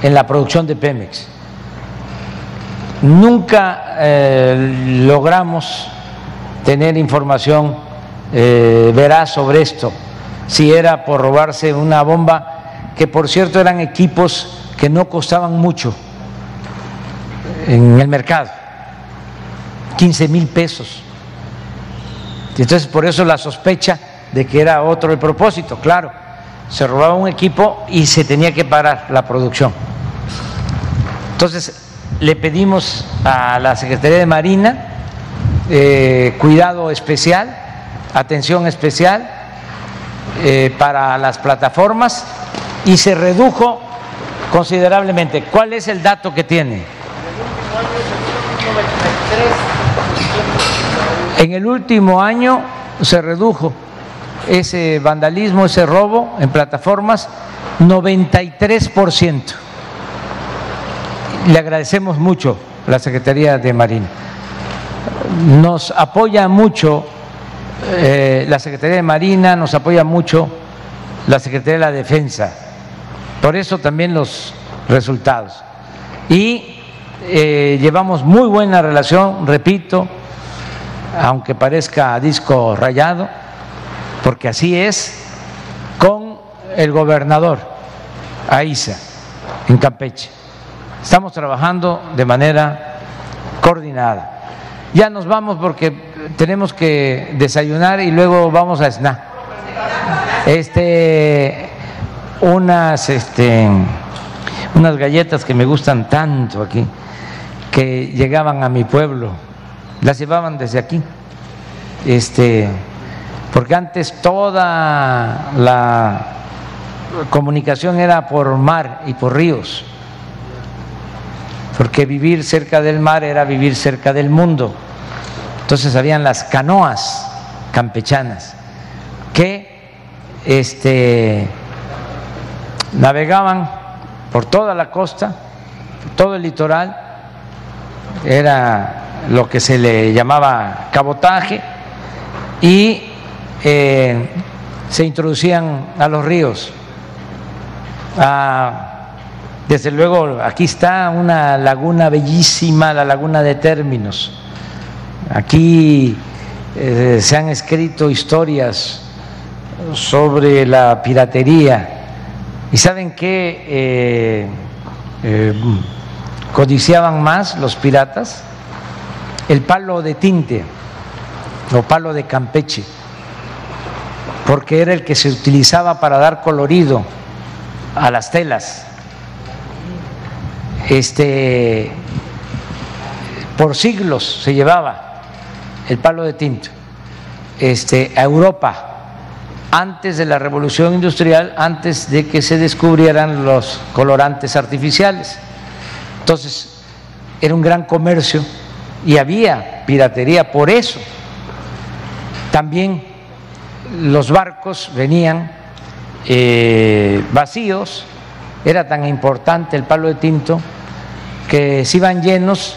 S1: en la producción de Pemex. Nunca eh, logramos tener información eh, veraz sobre esto, si era por robarse una bomba, que por cierto eran equipos que no costaban mucho en el mercado, 15 mil pesos. Entonces por eso la sospecha de que era otro el propósito, claro, se robaba un equipo y se tenía que parar la producción. Entonces, le pedimos a la Secretaría de Marina eh, cuidado especial, atención especial eh, para las plataformas y se redujo considerablemente. ¿Cuál es el dato que tiene? En el último año se redujo ese vandalismo, ese robo en plataformas 93 por ciento le agradecemos mucho la Secretaría de Marina. Nos apoya mucho eh, la Secretaría de Marina, nos apoya mucho la Secretaría de la Defensa. Por eso también los resultados. Y eh, llevamos muy buena relación, repito, aunque parezca disco rayado, porque así es, con el gobernador Aiza, en Campeche. Estamos trabajando de manera coordinada. Ya nos vamos porque tenemos que desayunar y luego vamos a SNA. Este, unas, este, unas galletas que me gustan tanto aquí, que llegaban a mi pueblo, las llevaban desde aquí. Este, porque antes toda la comunicación era por mar y por ríos, porque vivir cerca del mar era vivir cerca del mundo. Entonces habían las canoas campechanas que este, navegaban por toda la costa, todo el litoral, era lo que se le llamaba cabotaje. Y eh, se introducían a los ríos. Ah, desde luego, aquí está una laguna bellísima, la laguna de términos. Aquí eh, se han escrito historias sobre la piratería. ¿Y saben qué eh, codiciaban más los piratas? El palo de tinte o palo de Campeche porque era el que se utilizaba para dar colorido a las telas. Este, por siglos se llevaba el palo de tinto este, a Europa antes de la revolución industrial, antes de que se descubrieran los colorantes artificiales. Entonces, era un gran comercio y había piratería por eso. También los barcos venían eh, vacíos, era tan importante el palo de tinto que se iban llenos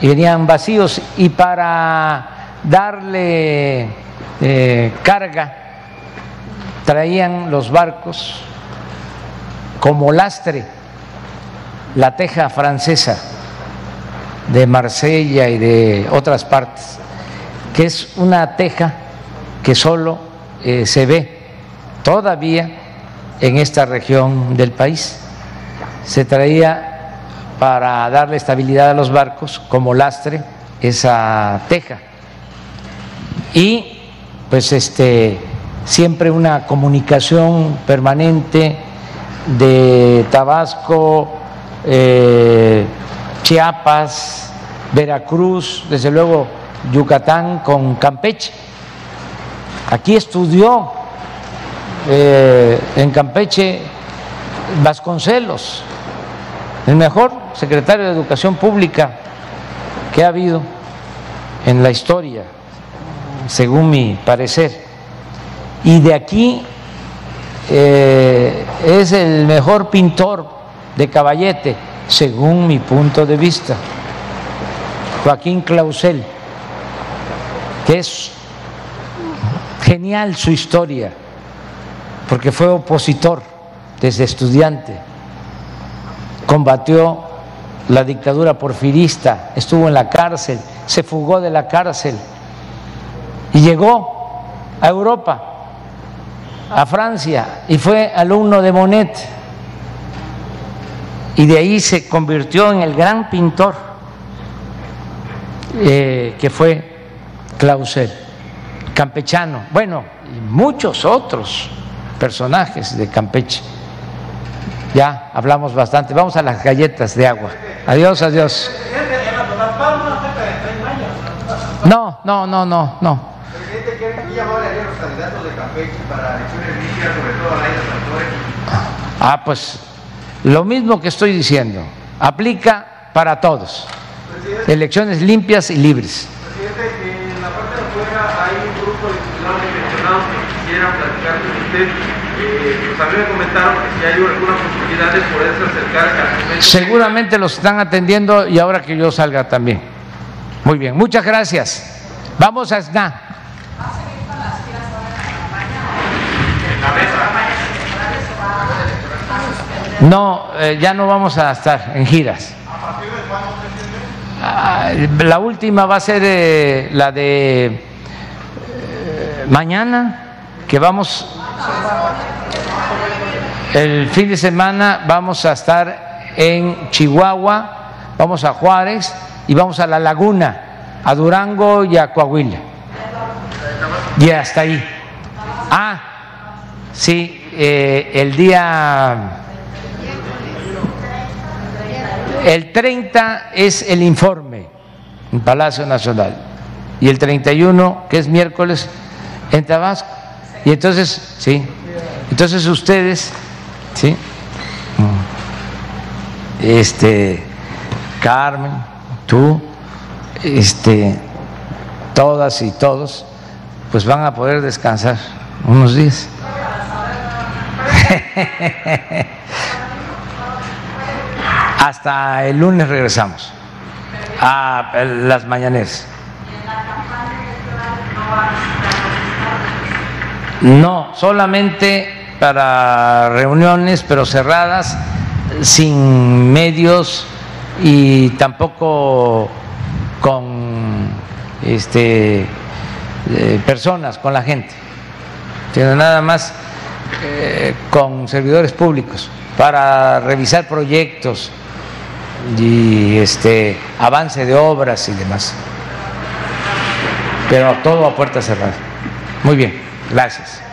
S1: y venían vacíos y para darle eh, carga traían los barcos como lastre la teja francesa de Marsella y de otras partes, que es una teja que solo eh, se ve todavía en esta región del país. Se traía para darle estabilidad a los barcos como lastre esa teja. Y pues este siempre una comunicación permanente de Tabasco, eh, Chiapas, Veracruz, desde luego Yucatán con Campeche Aquí estudió eh, en Campeche Vasconcelos, el mejor secretario de Educación Pública que ha habido en la historia, según mi parecer. Y de aquí eh, es el mejor pintor de caballete, según mi punto de vista, Joaquín Clausel, que es Genial su historia, porque fue opositor desde estudiante, combatió la dictadura porfirista, estuvo en la cárcel, se fugó de la cárcel y llegó a Europa, a Francia, y fue alumno de Monet. Y de ahí se convirtió en el gran pintor eh, que fue Clausel campechano, bueno, y muchos otros personajes de Campeche. Ya hablamos bastante, vamos a las galletas de agua. Adiós, adiós. No, no, no, no, no. Ah, pues lo mismo que estoy diciendo, aplica para todos. Elecciones limpias y libres.
S10: Platicar con usted. Eh, pues a mí me comentaron que si hay alguna posibilidad de poderse acercar
S1: a Seguramente los están atendiendo y ahora que yo salga también. Muy bien, muchas gracias. Vamos a SNA. No, eh, ya no vamos a estar en giras. Ah, la última va a ser eh, la de eh, mañana que vamos el fin de semana vamos a estar en Chihuahua, vamos a Juárez y vamos a La Laguna, a Durango y a Coahuila. Y hasta ahí. Ah, sí, eh, el día El 30 es el informe en Palacio Nacional y el 31, que es miércoles, en Tabasco. Y entonces, sí, entonces ustedes, sí, este, Carmen, tú, este, todas y todos, pues van a poder descansar unos días. <laughs> Hasta el lunes regresamos a las mañaneras. No, solamente para reuniones, pero cerradas, sin medios y tampoco con este, eh, personas, con la gente, sino nada más eh, con servidores públicos para revisar proyectos y este avance de obras y demás. Pero todo a puerta cerrada. Muy bien, gracias.